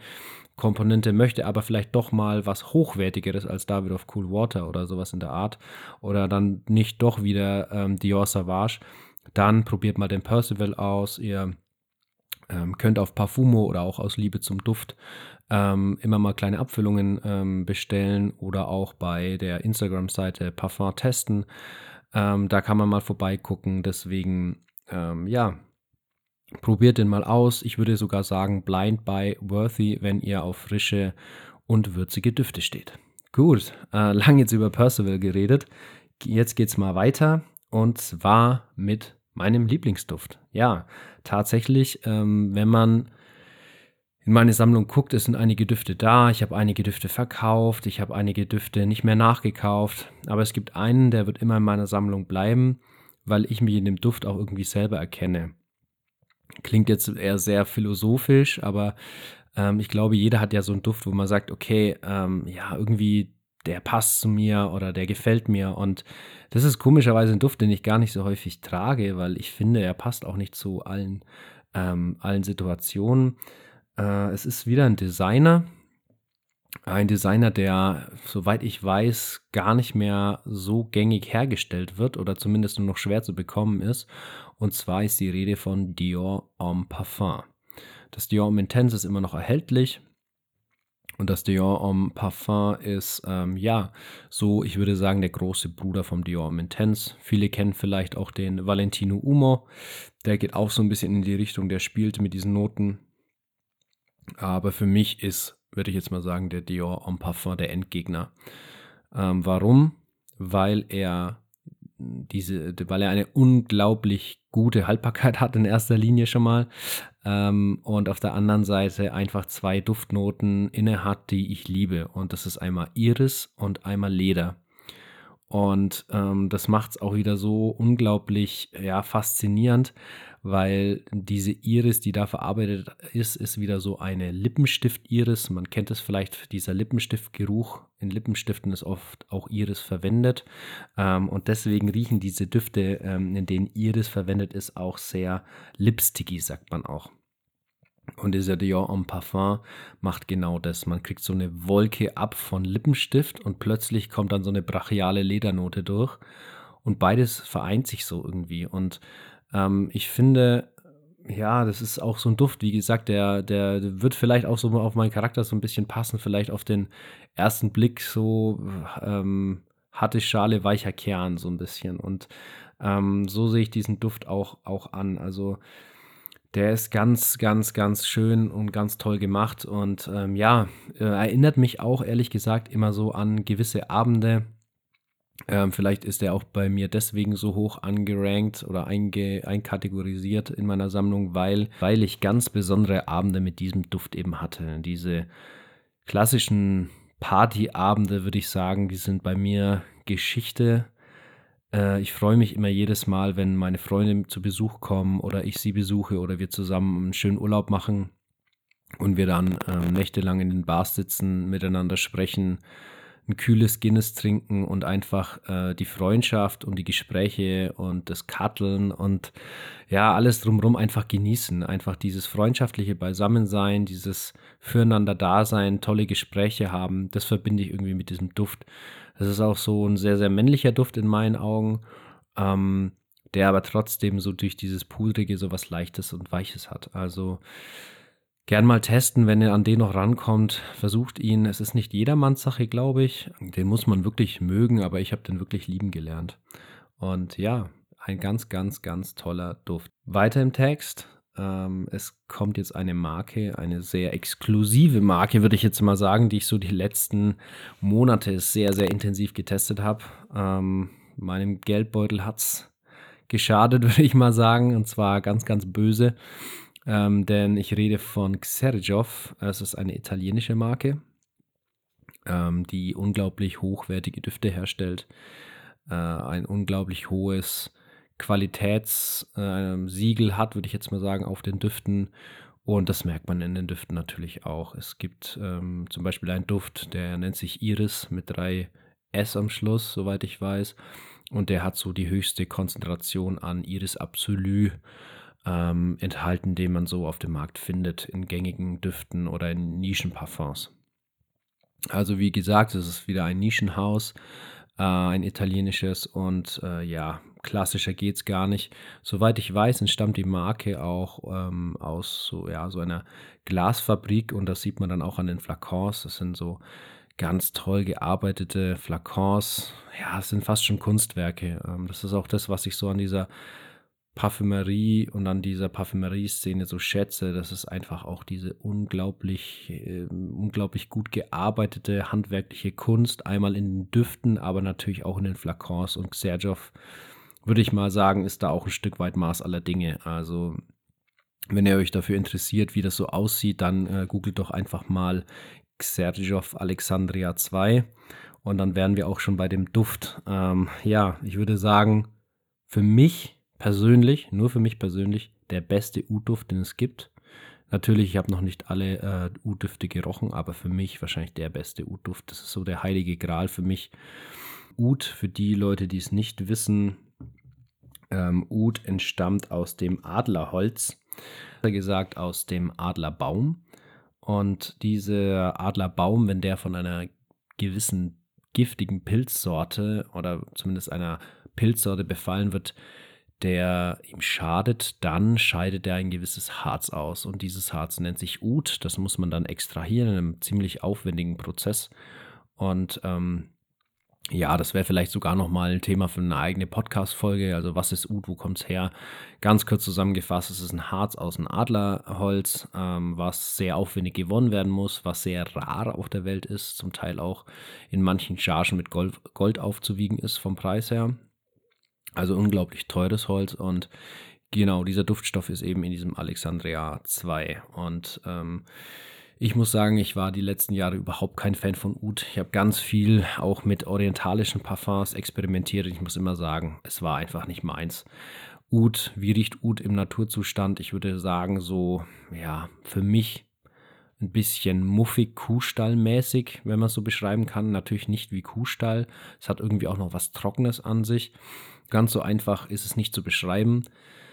Komponente möchte, aber vielleicht doch mal was Hochwertigeres als David of Cool Water oder sowas in der Art oder dann nicht doch wieder ähm, Dior Savage, dann probiert mal den Percival aus. Ihr ähm, könnt auf Parfumo oder auch aus Liebe zum Duft ähm, immer mal kleine Abfüllungen ähm, bestellen oder auch bei der Instagram-Seite Parfum testen. Ähm, da kann man mal vorbeigucken. Deswegen, ähm, ja, Probiert den mal aus. Ich würde sogar sagen, blind buy worthy, wenn ihr auf frische und würzige Düfte steht. Gut, äh, lang jetzt über Percival geredet. Jetzt geht's mal weiter und zwar mit meinem Lieblingsduft. Ja, tatsächlich, ähm, wenn man in meine Sammlung guckt, es sind einige Düfte da. Ich habe einige Düfte verkauft, ich habe einige Düfte nicht mehr nachgekauft. Aber es gibt einen, der wird immer in meiner Sammlung bleiben, weil ich mich in dem Duft auch irgendwie selber erkenne. Klingt jetzt eher sehr philosophisch, aber ähm, ich glaube, jeder hat ja so einen Duft, wo man sagt, okay, ähm, ja, irgendwie der passt zu mir oder der gefällt mir. Und das ist komischerweise ein Duft, den ich gar nicht so häufig trage, weil ich finde, er passt auch nicht zu allen, ähm, allen Situationen. Äh, es ist wieder ein Designer. Ein Designer, der, soweit ich weiß, gar nicht mehr so gängig hergestellt wird oder zumindest nur noch schwer zu bekommen ist. Und zwar ist die Rede von Dior Homme Parfum. Das Dior Homme Intense ist immer noch erhältlich. Und das Dior Homme Parfum ist, ähm, ja, so, ich würde sagen, der große Bruder vom Dior Homme Intense. Viele kennen vielleicht auch den Valentino Umo. Der geht auch so ein bisschen in die Richtung, der spielt mit diesen Noten. Aber für mich ist, würde ich jetzt mal sagen, der Dior Homme Parfum der Endgegner. Ähm, warum? Weil er diese, weil er eine unglaublich gute Haltbarkeit hat in erster Linie schon mal ähm, und auf der anderen Seite einfach zwei Duftnoten inne hat, die ich liebe und das ist einmal Iris und einmal Leder. Und ähm, das macht es auch wieder so unglaublich ja, faszinierend, weil diese Iris, die da verarbeitet ist, ist wieder so eine Lippenstift-Iris. Man kennt es vielleicht, dieser Lippenstiftgeruch. In Lippenstiften ist oft auch Iris verwendet. Ähm, und deswegen riechen diese Düfte, ähm, in denen Iris verwendet ist, auch sehr lipsticky, sagt man auch. Und dieser Dior en Parfum macht genau das. Man kriegt so eine Wolke ab von Lippenstift und plötzlich kommt dann so eine brachiale Ledernote durch. Und beides vereint sich so irgendwie. Und ähm, ich finde, ja, das ist auch so ein Duft, wie gesagt, der, der wird vielleicht auch so auf meinen Charakter so ein bisschen passen, vielleicht auf den ersten Blick so ähm, harte Schale, weicher Kern, so ein bisschen. Und ähm, so sehe ich diesen Duft auch, auch an. Also der ist ganz, ganz, ganz schön und ganz toll gemacht. Und ähm, ja, äh, erinnert mich auch ehrlich gesagt immer so an gewisse Abende, ähm, vielleicht ist er auch bei mir deswegen so hoch angerankt oder einge einkategorisiert in meiner Sammlung, weil, weil ich ganz besondere Abende mit diesem Duft eben hatte. Diese klassischen Partyabende, würde ich sagen, die sind bei mir Geschichte. Äh, ich freue mich immer jedes Mal, wenn meine Freunde zu Besuch kommen oder ich sie besuche oder wir zusammen einen schönen Urlaub machen und wir dann ähm, nächtelang in den Bars sitzen, miteinander sprechen ein kühles Guinness trinken und einfach äh, die Freundschaft und die Gespräche und das Katteln und ja, alles drumherum einfach genießen. Einfach dieses freundschaftliche Beisammensein, dieses Füreinander-Dasein, tolle Gespräche haben, das verbinde ich irgendwie mit diesem Duft. Das ist auch so ein sehr, sehr männlicher Duft in meinen Augen, ähm, der aber trotzdem so durch dieses Pudrige so was Leichtes und Weiches hat. Also gern mal testen, wenn ihr an den noch rankommt. Versucht ihn. Es ist nicht jedermanns Sache, glaube ich. Den muss man wirklich mögen, aber ich habe den wirklich lieben gelernt. Und ja, ein ganz, ganz, ganz toller Duft. Weiter im Text. Ähm, es kommt jetzt eine Marke, eine sehr exklusive Marke, würde ich jetzt mal sagen, die ich so die letzten Monate sehr, sehr intensiv getestet habe. Ähm, meinem Geldbeutel hat es geschadet, würde ich mal sagen. Und zwar ganz, ganz böse ähm, denn ich rede von Xerjov. Es ist eine italienische Marke, ähm, die unglaublich hochwertige Düfte herstellt. Äh, ein unglaublich hohes Qualitätssiegel äh, hat, würde ich jetzt mal sagen, auf den Düften. Und das merkt man in den Düften natürlich auch. Es gibt ähm, zum Beispiel einen Duft, der nennt sich Iris mit drei S am Schluss, soweit ich weiß. Und der hat so die höchste Konzentration an Iris Absolu ähm, enthalten, den man so auf dem Markt findet, in gängigen Düften oder in Nischenparfums. Also wie gesagt, es ist wieder ein Nischenhaus, äh, ein italienisches und äh, ja, klassischer geht es gar nicht. Soweit ich weiß, entstammt die Marke auch ähm, aus so, ja, so einer Glasfabrik und das sieht man dann auch an den Flakons. Das sind so ganz toll gearbeitete Flakons. Ja, es sind fast schon Kunstwerke. Ähm, das ist auch das, was ich so an dieser Parfümerie und an dieser Parfümerie-Szene so schätze, dass es einfach auch diese unglaublich, äh, unglaublich gut gearbeitete handwerkliche Kunst, einmal in den Düften, aber natürlich auch in den Flakons. Und Xerjov, würde ich mal sagen, ist da auch ein Stück weit Maß aller Dinge. Also Wenn ihr euch dafür interessiert, wie das so aussieht, dann äh, googelt doch einfach mal Xerjov Alexandria 2 und dann wären wir auch schon bei dem Duft. Ähm, ja, ich würde sagen, für mich persönlich, nur für mich persönlich, der beste Ud-Duft, den es gibt. Natürlich, ich habe noch nicht alle äh, Ud-Düfte gerochen, aber für mich wahrscheinlich der beste Ud-Duft. Das ist so der heilige Gral für mich. Ud, für die Leute, die es nicht wissen, ähm, Ud entstammt aus dem Adlerholz, gesagt aus dem Adlerbaum. Und dieser Adlerbaum, wenn der von einer gewissen giftigen Pilzsorte oder zumindest einer Pilzsorte befallen wird, der ihm schadet, dann scheidet er ein gewisses Harz aus. Und dieses Harz nennt sich Ud. Das muss man dann extrahieren in einem ziemlich aufwendigen Prozess. Und ähm, ja, das wäre vielleicht sogar nochmal ein Thema für eine eigene Podcast-Folge. Also, was ist Ud, wo kommt es her? Ganz kurz zusammengefasst: Es ist ein Harz aus dem Adlerholz, ähm, was sehr aufwendig gewonnen werden muss, was sehr rar auf der Welt ist, zum Teil auch in manchen Chargen mit Gold, Gold aufzuwiegen ist vom Preis her. Also unglaublich teures Holz und genau dieser Duftstoff ist eben in diesem Alexandria 2. Und ähm, ich muss sagen, ich war die letzten Jahre überhaupt kein Fan von Oud. Ich habe ganz viel auch mit orientalischen Parfums experimentiert. Ich muss immer sagen, es war einfach nicht meins. Oud, wie riecht Oud im Naturzustand? Ich würde sagen, so, ja, für mich ein bisschen muffig Kuhstallmäßig, wenn man so beschreiben kann. Natürlich nicht wie Kuhstall. Es hat irgendwie auch noch was Trockenes an sich. Ganz so einfach ist es nicht zu beschreiben.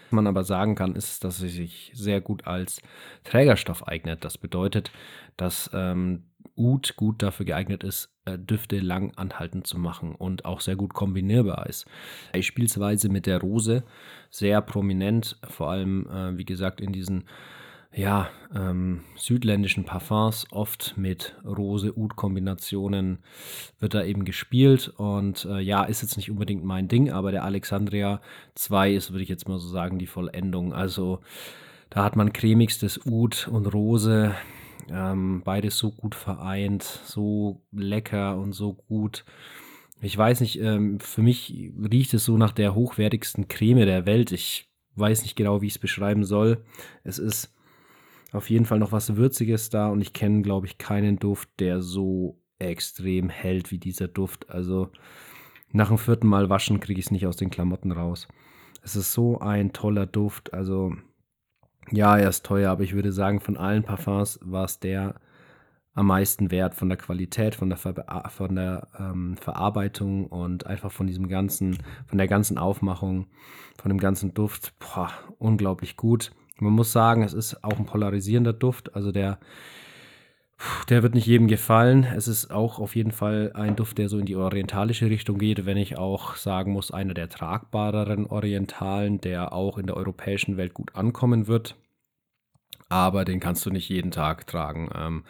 Was man aber sagen kann, ist, dass es sich sehr gut als Trägerstoff eignet. Das bedeutet, dass ähm, Ud gut dafür geeignet ist, äh, Düfte lang anhaltend zu machen und auch sehr gut kombinierbar ist. Beispielsweise mit der Rose sehr prominent, vor allem, äh, wie gesagt, in diesen ja, ähm, südländischen Parfums, oft mit Rose-Oud-Kombinationen wird da eben gespielt. Und äh, ja, ist jetzt nicht unbedingt mein Ding, aber der Alexandria 2 ist, würde ich jetzt mal so sagen, die Vollendung. Also da hat man cremigstes Oud und Rose, ähm, beides so gut vereint, so lecker und so gut. Ich weiß nicht, ähm, für mich riecht es so nach der hochwertigsten Creme der Welt. Ich weiß nicht genau, wie ich es beschreiben soll. Es ist auf jeden Fall noch was Würziges da und ich kenne, glaube ich, keinen Duft, der so extrem hält wie dieser Duft. Also nach dem vierten Mal waschen kriege ich es nicht aus den Klamotten raus. Es ist so ein toller Duft. Also ja, er ist teuer, aber ich würde sagen, von allen Parfums war es der am meisten wert von der Qualität, von der, Ver von der ähm, Verarbeitung und einfach von diesem ganzen, von der ganzen Aufmachung, von dem ganzen Duft. Boah, unglaublich gut. Man muss sagen, es ist auch ein polarisierender Duft. Also der, der wird nicht jedem gefallen. Es ist auch auf jeden Fall ein Duft, der so in die orientalische Richtung geht, wenn ich auch sagen muss, einer der tragbareren Orientalen, der auch in der europäischen Welt gut ankommen wird aber den kannst du nicht jeden Tag tragen. Ähm,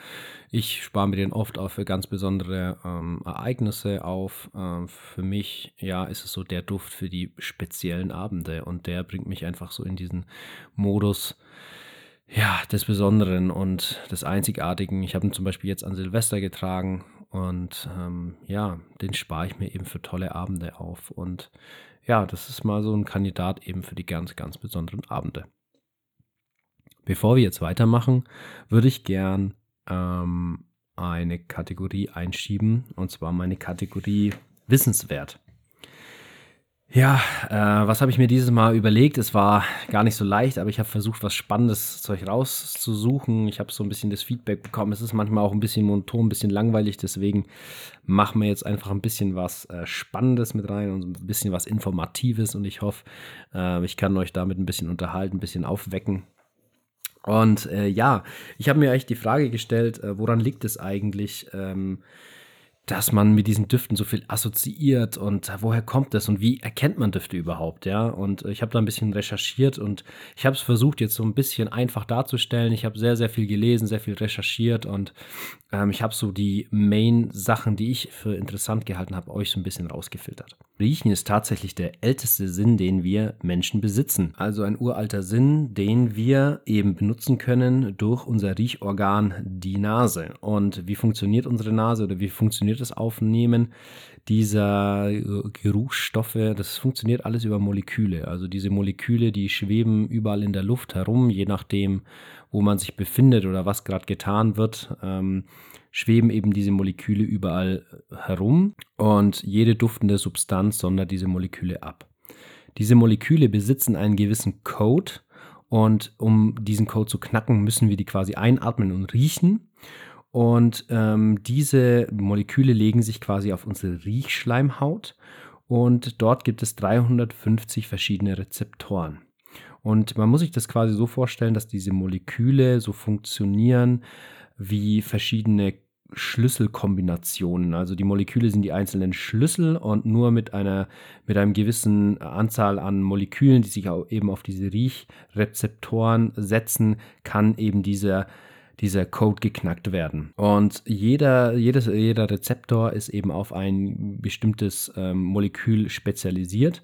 ich spare mir den oft auch für ganz besondere ähm, Ereignisse auf. Ähm, für mich, ja, ist es so der Duft für die speziellen Abende und der bringt mich einfach so in diesen Modus, ja, des Besonderen und des Einzigartigen. Ich habe ihn zum Beispiel jetzt an Silvester getragen und ähm, ja, den spare ich mir eben für tolle Abende auf und ja, das ist mal so ein Kandidat eben für die ganz, ganz besonderen Abende. Bevor wir jetzt weitermachen, würde ich gern ähm, eine Kategorie einschieben, und zwar meine Kategorie Wissenswert. Ja, äh, was habe ich mir dieses Mal überlegt? Es war gar nicht so leicht, aber ich habe versucht, was Spannendes zu euch rauszusuchen. Ich habe so ein bisschen das Feedback bekommen. Es ist manchmal auch ein bisschen monoton, ein bisschen langweilig. Deswegen machen wir jetzt einfach ein bisschen was äh, Spannendes mit rein und ein bisschen was Informatives. Und ich hoffe, äh, ich kann euch damit ein bisschen unterhalten, ein bisschen aufwecken. Und äh, ja, ich habe mir echt die Frage gestellt, äh, woran liegt es eigentlich, ähm, dass man mit diesen Düften so viel assoziiert und woher kommt das und wie erkennt man Düfte überhaupt, ja? Und ich habe da ein bisschen recherchiert und ich habe es versucht jetzt so ein bisschen einfach darzustellen. Ich habe sehr, sehr viel gelesen, sehr viel recherchiert und ähm, ich habe so die Main-Sachen, die ich für interessant gehalten habe, euch so ein bisschen rausgefiltert. Riechen ist tatsächlich der älteste Sinn, den wir Menschen besitzen. Also ein uralter Sinn, den wir eben benutzen können durch unser Riechorgan, die Nase. Und wie funktioniert unsere Nase oder wie funktioniert das Aufnehmen dieser äh, Geruchsstoffe? Das funktioniert alles über Moleküle. Also diese Moleküle, die schweben überall in der Luft herum, je nachdem, wo man sich befindet oder was gerade getan wird. Ähm, schweben eben diese Moleküle überall herum und jede duftende Substanz sondert diese Moleküle ab. Diese Moleküle besitzen einen gewissen Code und um diesen Code zu knacken, müssen wir die quasi einatmen und riechen. Und ähm, diese Moleküle legen sich quasi auf unsere Riechschleimhaut und dort gibt es 350 verschiedene Rezeptoren. Und man muss sich das quasi so vorstellen, dass diese Moleküle so funktionieren wie verschiedene Schlüsselkombinationen. Also die Moleküle sind die einzelnen Schlüssel und nur mit einer mit einem gewissen Anzahl an Molekülen, die sich eben auf diese Riechrezeptoren setzen, kann eben dieser dieser Code geknackt werden. Und jeder, jedes, jeder Rezeptor ist eben auf ein bestimmtes ähm, Molekül spezialisiert.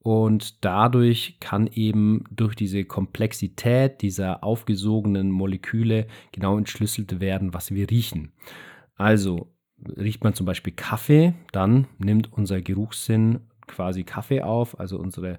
Und dadurch kann eben durch diese Komplexität dieser aufgesogenen Moleküle genau entschlüsselt werden, was wir riechen. Also riecht man zum Beispiel Kaffee, dann nimmt unser Geruchssinn quasi Kaffee auf, also unsere,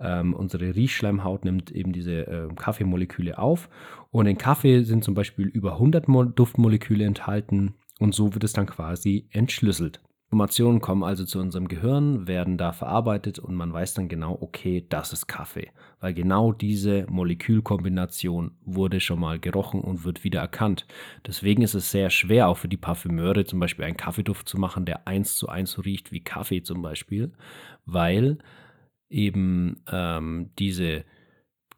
ähm, unsere Riechschleimhaut nimmt eben diese äh, Kaffeemoleküle auf und in Kaffee sind zum Beispiel über 100 Mo Duftmoleküle enthalten und so wird es dann quasi entschlüsselt. Informationen kommen also zu unserem Gehirn, werden da verarbeitet und man weiß dann genau, okay, das ist Kaffee. Weil genau diese Molekülkombination wurde schon mal gerochen und wird wieder erkannt. Deswegen ist es sehr schwer, auch für die Parfümeure zum Beispiel einen Kaffeeduft zu machen, der eins zu eins riecht wie Kaffee zum Beispiel, weil eben ähm, diese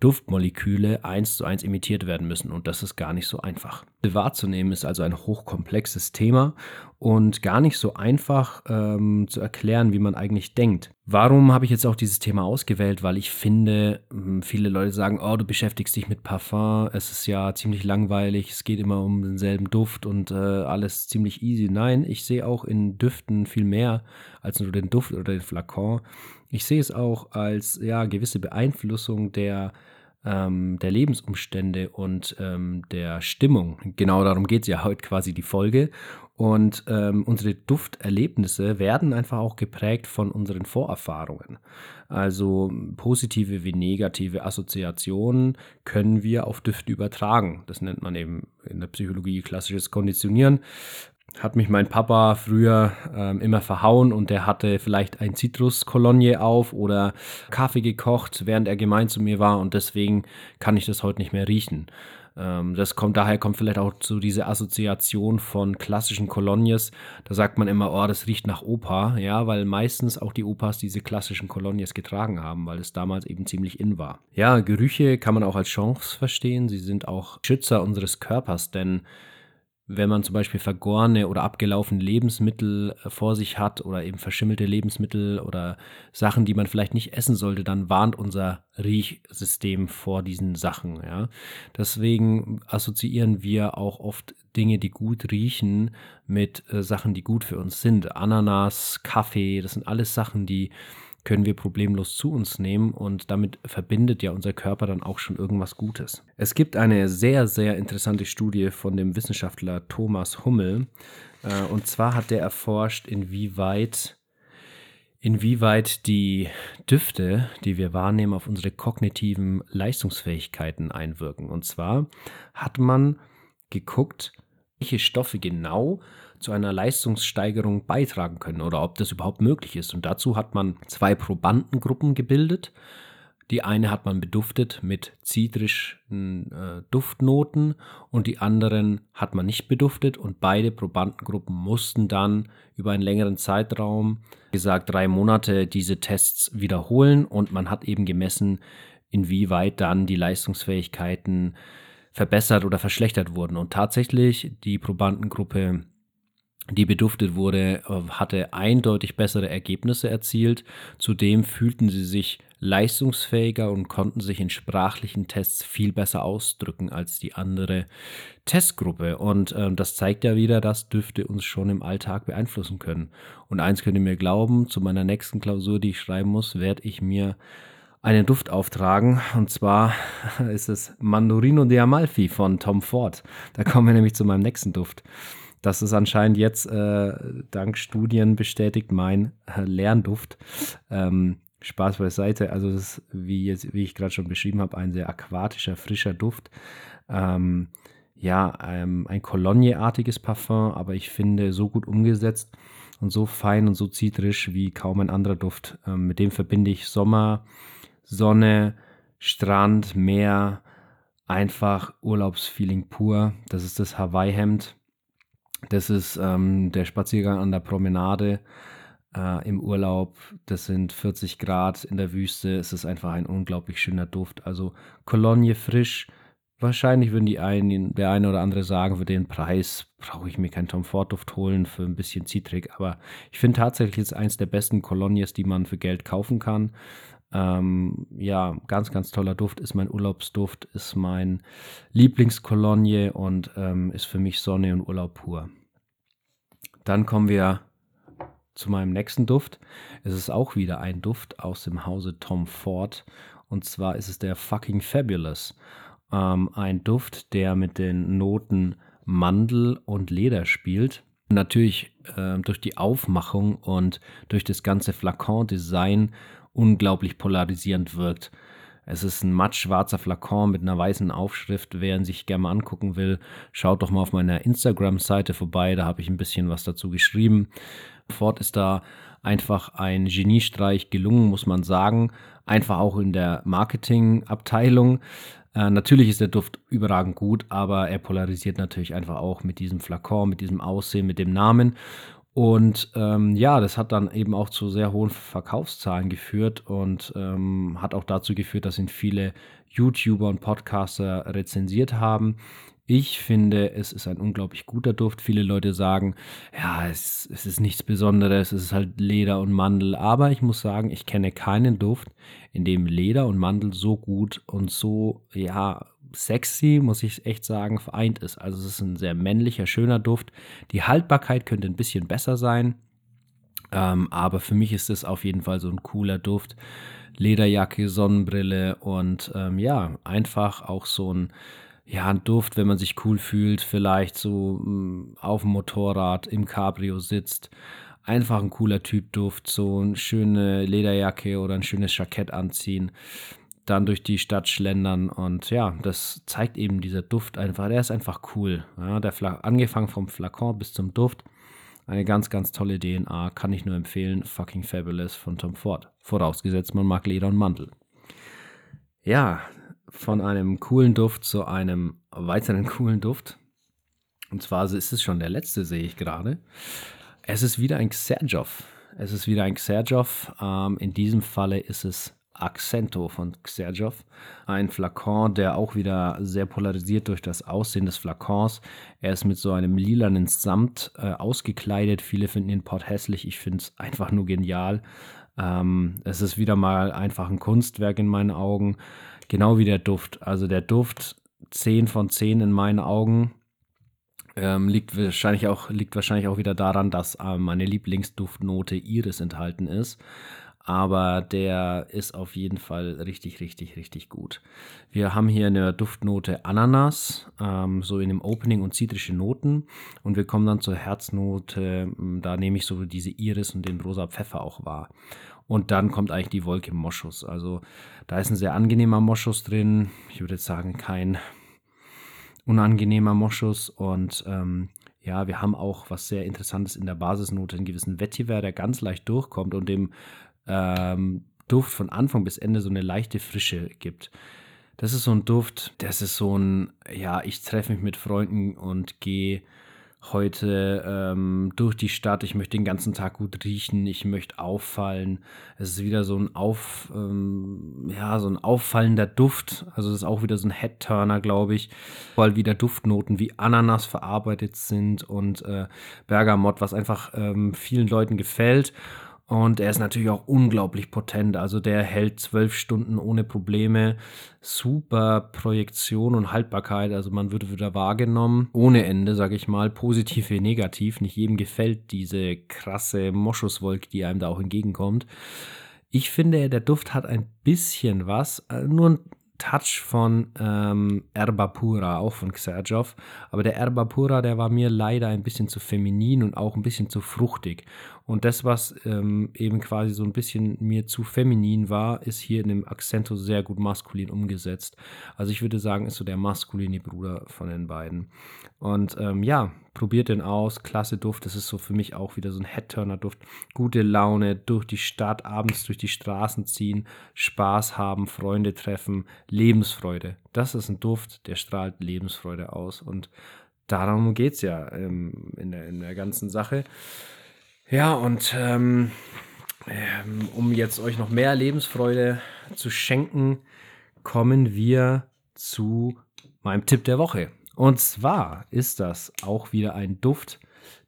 Duftmoleküle eins zu eins imitiert werden müssen und das ist gar nicht so einfach. Wahrzunehmen ist also ein hochkomplexes Thema und gar nicht so einfach ähm, zu erklären, wie man eigentlich denkt. Warum habe ich jetzt auch dieses Thema ausgewählt? Weil ich finde, hm, viele Leute sagen, oh, du beschäftigst dich mit Parfum, es ist ja ziemlich langweilig, es geht immer um denselben Duft und äh, alles ziemlich easy. Nein, ich sehe auch in Düften viel mehr als nur den Duft oder den Flakon. Ich sehe es auch als ja gewisse Beeinflussung der ähm, der Lebensumstände und ähm, der Stimmung. Genau darum geht es ja heute quasi die Folge. Und ähm, unsere Dufterlebnisse werden einfach auch geprägt von unseren Vorerfahrungen. Also positive wie negative Assoziationen können wir auf Düfte übertragen. Das nennt man eben in der Psychologie klassisches Konditionieren hat mich mein Papa früher ähm, immer verhauen und der hatte vielleicht ein Zitruskolonie auf oder Kaffee gekocht, während er gemein zu mir war und deswegen kann ich das heute nicht mehr riechen. Ähm, das kommt daher kommt vielleicht auch zu dieser Assoziation von klassischen Kolonies. Da sagt man immer, oh, das riecht nach Opa, ja, weil meistens auch die Opas diese klassischen Kolonies getragen haben, weil es damals eben ziemlich in war. Ja, Gerüche kann man auch als Chance verstehen. Sie sind auch Schützer unseres Körpers, denn wenn man zum Beispiel vergorene oder abgelaufene Lebensmittel äh, vor sich hat oder eben verschimmelte Lebensmittel oder Sachen, die man vielleicht nicht essen sollte, dann warnt unser Riechsystem vor diesen Sachen. Ja. Deswegen assoziieren wir auch oft Dinge, die gut riechen, mit äh, Sachen, die gut für uns sind. Ananas, Kaffee, das sind alles Sachen, die können wir problemlos zu uns nehmen und damit verbindet ja unser Körper dann auch schon irgendwas Gutes. Es gibt eine sehr, sehr interessante Studie von dem Wissenschaftler Thomas Hummel äh, und zwar hat der erforscht, inwieweit inwieweit die Düfte, die wir wahrnehmen, auf unsere kognitiven Leistungsfähigkeiten einwirken. Und zwar hat man geguckt, welche Stoffe genau zu einer Leistungssteigerung beitragen können oder ob das überhaupt möglich ist. Und dazu hat man zwei Probandengruppen gebildet. Die eine hat man beduftet mit zitrischen äh, Duftnoten und die anderen hat man nicht beduftet und beide Probandengruppen mussten dann über einen längeren Zeitraum, gesagt drei Monate, diese Tests wiederholen und man hat eben gemessen, inwieweit dann die Leistungsfähigkeiten verbessert oder verschlechtert wurden. Und tatsächlich die Probandengruppe die beduftet wurde, äh, hatte eindeutig bessere Ergebnisse erzielt. Zudem fühlten sie sich leistungsfähiger und konnten sich in sprachlichen Tests viel besser ausdrücken als die andere Testgruppe. Und äh, das zeigt ja wieder, dass Düfte uns schon im Alltag beeinflussen können. Und eins könnt ihr mir glauben, zu meiner nächsten Klausur, die ich schreiben muss, werde ich mir einen Duft auftragen. Und zwar ist es Mandorino de Amalfi von Tom Ford. Da kommen wir nämlich zu meinem nächsten Duft. Das ist anscheinend jetzt äh, dank Studien bestätigt mein äh, Lernduft. Ähm, Spaß beiseite. Also das ist, wie, jetzt, wie ich gerade schon beschrieben habe, ein sehr aquatischer, frischer Duft. Ähm, ja, ähm, ein Cologne-artiges Parfum, aber ich finde so gut umgesetzt und so fein und so zitrisch wie kaum ein anderer Duft. Ähm, mit dem verbinde ich Sommer, Sonne, Strand, Meer, einfach Urlaubsfeeling pur. Das ist das Hawaii-Hemd. Das ist ähm, der Spaziergang an der Promenade äh, im Urlaub. Das sind 40 Grad in der Wüste. Es ist einfach ein unglaublich schöner Duft. Also Cologne frisch. Wahrscheinlich würden die einen, der eine oder andere sagen, für den Preis brauche ich mir keinen Tom Ford Duft holen für ein bisschen zitrig. Aber ich finde tatsächlich ist eins der besten Colognes, die man für Geld kaufen kann. Ähm, ja, ganz, ganz toller Duft, ist mein Urlaubsduft, ist mein Lieblingskolonie und ähm, ist für mich Sonne und Urlaub pur. Dann kommen wir zu meinem nächsten Duft. Es ist auch wieder ein Duft aus dem Hause Tom Ford. Und zwar ist es der Fucking Fabulous. Ähm, ein Duft, der mit den Noten Mandel und Leder spielt. Natürlich äh, durch die Aufmachung und durch das ganze Flakon-Design unglaublich polarisierend wirkt. Es ist ein matt schwarzer Flakon mit einer weißen Aufschrift. Wer ihn sich gerne mal angucken will, schaut doch mal auf meiner Instagram-Seite vorbei. Da habe ich ein bisschen was dazu geschrieben. Ford ist da einfach ein Geniestreich gelungen, muss man sagen. Einfach auch in der Marketingabteilung. Äh, natürlich ist der Duft überragend gut, aber er polarisiert natürlich einfach auch mit diesem Flakon, mit diesem Aussehen, mit dem Namen. Und ähm, ja, das hat dann eben auch zu sehr hohen Verkaufszahlen geführt und ähm, hat auch dazu geführt, dass ihn viele YouTuber und Podcaster rezensiert haben. Ich finde, es ist ein unglaublich guter Duft. Viele Leute sagen, ja, es, es, ist nichts Besonderes, es ist halt Leder und Mandel. Aber ich muss sagen, ich kenne keinen Duft, in dem Leder und Mandel so gut und so, ja, sexy, muss ich echt sagen, vereint ist. Also es ist ein sehr männlicher, schöner Duft. Die Haltbarkeit könnte ein bisschen besser sein. Ähm, aber für mich ist es auf jeden Fall so ein cooler Duft. Lederjacke, Sonnenbrille und ähm, ja, einfach auch so ein ja, ein Duft, wenn man sich cool fühlt, vielleicht so mh, mm, auf dem Motorrad im Cabrio sitzt. Einfach ein cooler Typ Duft, so eine schöne Lederjacke oder ein schönes Jackett anziehen, dann durch die Stadt schlendern und ja, das zeigt eben dieser Duft einfach, der ist einfach cool. Ja, der Fla angefangen vom Flakon bis zum Duft. Eine ganz, ganz tolle DNA, kann ich nur empfehlen. Fucking Fabulous von Tom Ford. Vorausgesetzt, man mag Leder und Mantel. Ja, von einem coolen Duft zu einem weiteren coolen Duft. Und zwar ist es schon der letzte, sehe ich gerade. Es ist wieder ein Xerjoff. Es ist wieder ein Xerjoff. Ähm, in diesem Falle ist es Accento von Xerjoff. Ein Flakon, der auch wieder sehr polarisiert durch das Aussehen des Flakons. Er ist mit so einem lilanen Samt äh, ausgekleidet. Viele finden den Port hässlich. Ich finde es einfach nur genial. Ähm, es ist wieder mal einfach ein Kunstwerk in meinen Augen. Genau wie der Duft. Also der Duft 10 von 10 in meinen Augen. Ähm, liegt, wahrscheinlich auch, liegt wahrscheinlich auch wieder daran, dass äh, meine Lieblingsduftnote Iris enthalten ist. Aber der ist auf jeden Fall richtig, richtig, richtig gut. Wir haben hier eine Duftnote Ananas, ähm, so in dem Opening und zitrische Noten. Und wir kommen dann zur Herznote, da nehme ich so diese Iris und den rosa Pfeffer auch wahr. Und dann kommt eigentlich die Wolke Moschus. Also da ist ein sehr angenehmer Moschus drin. Ich würde jetzt sagen, kein unangenehmer Moschus. Und ähm, ja, wir haben auch was sehr Interessantes in der Basisnote, einen gewissen Vetiver, der ganz leicht durchkommt und dem ähm, Duft von Anfang bis Ende so eine leichte Frische gibt. Das ist so ein Duft, das ist so ein, ja, ich treffe mich mit Freunden und gehe heute ähm, durch die Stadt. Ich möchte den ganzen Tag gut riechen. Ich möchte auffallen. Es ist wieder so ein auf, ähm, ja, so ein auffallender Duft. Also es ist auch wieder so ein Head-Turner, glaube ich, weil wieder Duftnoten wie Ananas verarbeitet sind und äh, Bergamott, was einfach ähm, vielen Leuten gefällt. Und er ist natürlich auch unglaublich potent. Also der hält zwölf Stunden ohne Probleme. Super Projektion und Haltbarkeit. Also man wird wieder wahrgenommen. Ohne Ende, sage ich mal. Positiv wie negativ. Nicht jedem gefällt diese krasse Moschuswolke, die einem da auch entgegenkommt. Ich finde, der Duft hat ein bisschen was, äh, nur ein Touch von ähm, Erba Pura, auch von Xerjov. Aber der Erba Pura, der war mir leider ein bisschen zu feminin und auch ein bisschen zu fruchtig. Und das, was ähm, eben quasi so ein bisschen mir zu feminin war, ist hier in dem Accento sehr gut maskulin umgesetzt. Also ich würde sagen, ist so der maskuline Bruder von den beiden. Und ähm, ja, probiert den aus. Klasse Duft. Das ist so für mich auch wieder so ein Headturner-Duft. Gute Laune, durch die Stadt, abends durch die Straßen ziehen, Spaß haben, Freunde treffen, Lebensfreude. Das ist ein Duft, der strahlt Lebensfreude aus. Und darum geht es ja ähm, in, der, in der ganzen Sache. Ja, und ähm, ähm, um jetzt euch noch mehr Lebensfreude zu schenken, kommen wir zu meinem Tipp der Woche. Und zwar ist das auch wieder ein Duft,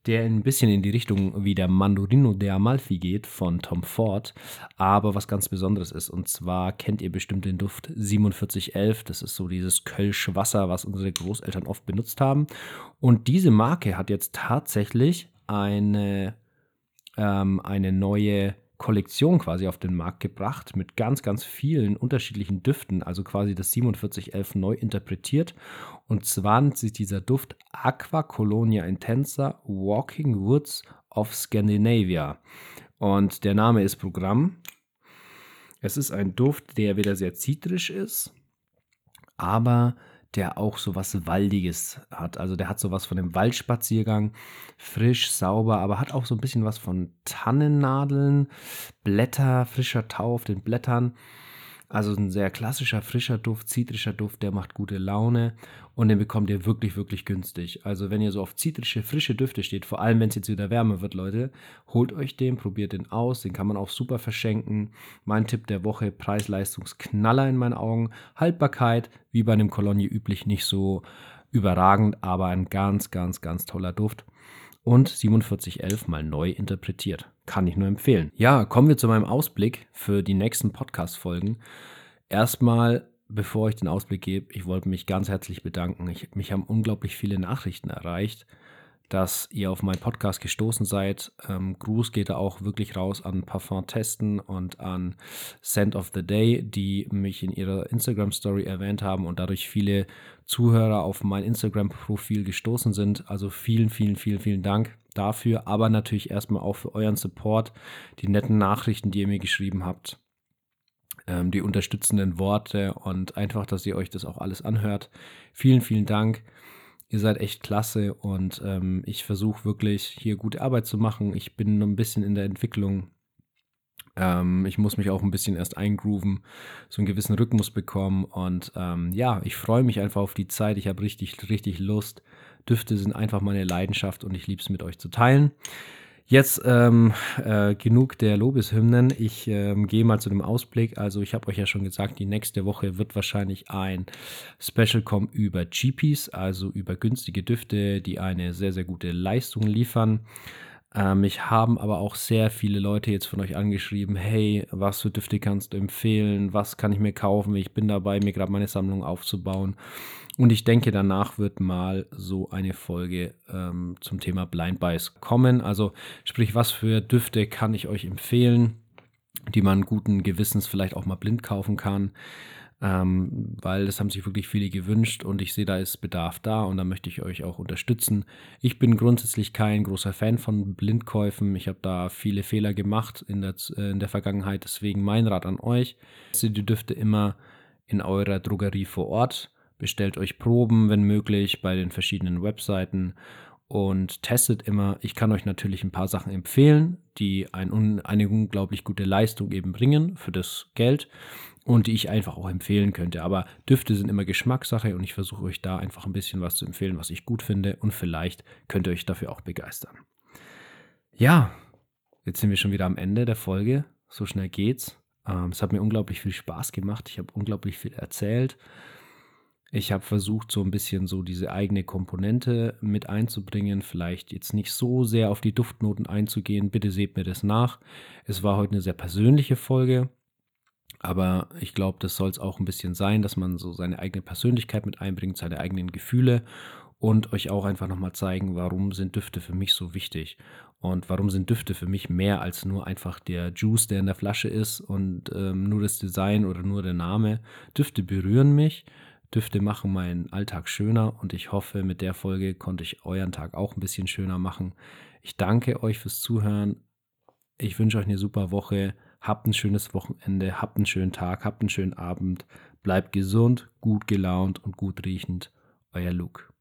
der ein bisschen in die Richtung wie der Mandorino de Amalfi geht von Tom Ford, aber was ganz Besonderes ist. Und zwar kennt ihr bestimmt den Duft 4711. Das ist so dieses Kölsch Wasser, was unsere Großeltern oft benutzt haben. Und diese Marke hat jetzt tatsächlich eine ähm, eine neue Kollektion quasi auf den Markt gebracht mit ganz, ganz vielen unterschiedlichen Düften, also quasi das 4711 neu interpretiert. Und zwar nennt sich dieser Duft Aqua Colonia Intensa Walking Woods of Scandinavia. Und der Name ist Programm. Es ist ein Duft, der wieder sehr zitrisch ist, aber der auch so was Waldiges hat. Also der hat so was von dem Waldspaziergang, frisch, sauber, aber hat auch so ein bisschen was von Tannennadeln, Blätter, frischer Tau auf den Blättern. Also ein sehr klassischer, frischer Duft, zitrischer Duft, der macht gute Laune und den bekommt ihr wirklich, wirklich günstig. Also wenn ihr so auf zitrische, frische Düfte steht, vor allem wenn es jetzt wieder wärmer wird, Leute, holt euch den, probiert den aus, den kann man auch super verschenken. Mein Tipp der Woche, Preis-Leistungsknaller in meinen Augen. Haltbarkeit, wie bei einem Cologne üblich, nicht so überragend, aber ein ganz, ganz, ganz toller Duft und 4711 mal neu interpretiert. Kann ich nur empfehlen. Ja, kommen wir zu meinem Ausblick für die nächsten Podcast-Folgen. Erstmal, bevor ich den Ausblick gebe, ich wollte mich ganz herzlich bedanken. Ich, mich haben unglaublich viele Nachrichten erreicht dass ihr auf meinen Podcast gestoßen seid. Ähm, Gruß geht da auch wirklich raus an Parfum Testen und an Scent of the Day, die mich in ihrer Instagram-Story erwähnt haben und dadurch viele Zuhörer auf mein Instagram-Profil gestoßen sind. Also vielen, vielen, vielen, vielen Dank dafür, aber natürlich erstmal auch für euren Support, die netten Nachrichten, die ihr mir geschrieben habt ähm, die unterstützenden Worte und einfach, dass ihr euch das auch alles anhört. Vielen, vielen Dank. Ihr seid echt klasse und ähm, ich versuche wirklich hier gute Arbeit zu machen. Ich bin noch ein bisschen in der Entwicklung. Ähm, ich muss mich auch ein bisschen erst eingrooven, so einen gewissen Rhythmus bekommen. Und ähm, ja, ich freue mich einfach auf die Zeit. Ich habe richtig, richtig Lust. Düfte sind einfach meine Leidenschaft und ich liebe es mit euch zu teilen. Jetzt ähm, äh, genug der Lobeshymnen. Ich ähm, gehe mal zu dem Ausblick. Also ich habe euch ja schon gesagt, die nächste Woche wird wahrscheinlich ein Special kommen über GPs, also über günstige Düfte, die eine sehr, sehr gute Leistung liefern. Ähm, mich haben aber auch sehr viele Leute jetzt von euch angeschrieben, hey, was für Düfte kannst du empfehlen? Was kann ich mir kaufen? Ich bin dabei, mir gerade meine Sammlung aufzubauen. Und ich denke, danach wird mal so eine Folge ähm, zum Thema Blind Buys kommen. Also sprich, was für Düfte kann ich euch empfehlen, die man guten Gewissens vielleicht auch mal blind kaufen kann. Ähm, weil das haben sich wirklich viele gewünscht und ich sehe, da ist Bedarf da und da möchte ich euch auch unterstützen. Ich bin grundsätzlich kein großer Fan von Blindkäufen. Ich habe da viele Fehler gemacht in der, äh, in der Vergangenheit. Deswegen mein Rat an euch, Seht die Düfte immer in eurer Drogerie vor Ort bestellt euch Proben, wenn möglich, bei den verschiedenen Webseiten und testet immer. Ich kann euch natürlich ein paar Sachen empfehlen, die ein, eine unglaublich gute Leistung eben bringen für das Geld. und die ich einfach auch empfehlen könnte. Aber Düfte sind immer Geschmackssache und ich versuche euch da einfach ein bisschen was zu empfehlen, was ich gut finde und vielleicht könnt ihr euch dafür auch begeistern. Ja, jetzt sind wir schon wieder am Ende der Folge. So schnell geht's. Ähm, es hat mir unglaublich viel Spaß gemacht. Ich habe unglaublich viel erzählt. Ich habe versucht, so ein bisschen so diese eigene Komponente mit einzubringen. Vielleicht jetzt nicht so sehr auf die Duftnoten einzugehen. Bitte seht mir das nach. Es war heute eine sehr persönliche Folge. Aber ich glaube, das soll es auch ein bisschen sein, dass man so seine eigene Persönlichkeit mit einbringt, seine eigenen Gefühle und euch auch einfach nochmal zeigen, warum sind Düfte für mich so wichtig und warum sind Düfte für mich mehr als nur einfach der Juice, der in der Flasche ist und ähm, nur das Design oder nur der Name. Düfte berühren mich, Düfte machen meinen Alltag schöner und ich hoffe, mit der Folge konnte ich euren Tag auch ein bisschen schöner machen. Ich danke euch fürs Zuhören. Ich wünsche euch eine super Woche. Habt ein schönes Wochenende, habt einen schönen Tag, habt einen schönen Abend. Bleibt gesund, gut gelaunt und gut riechend. Euer Luke.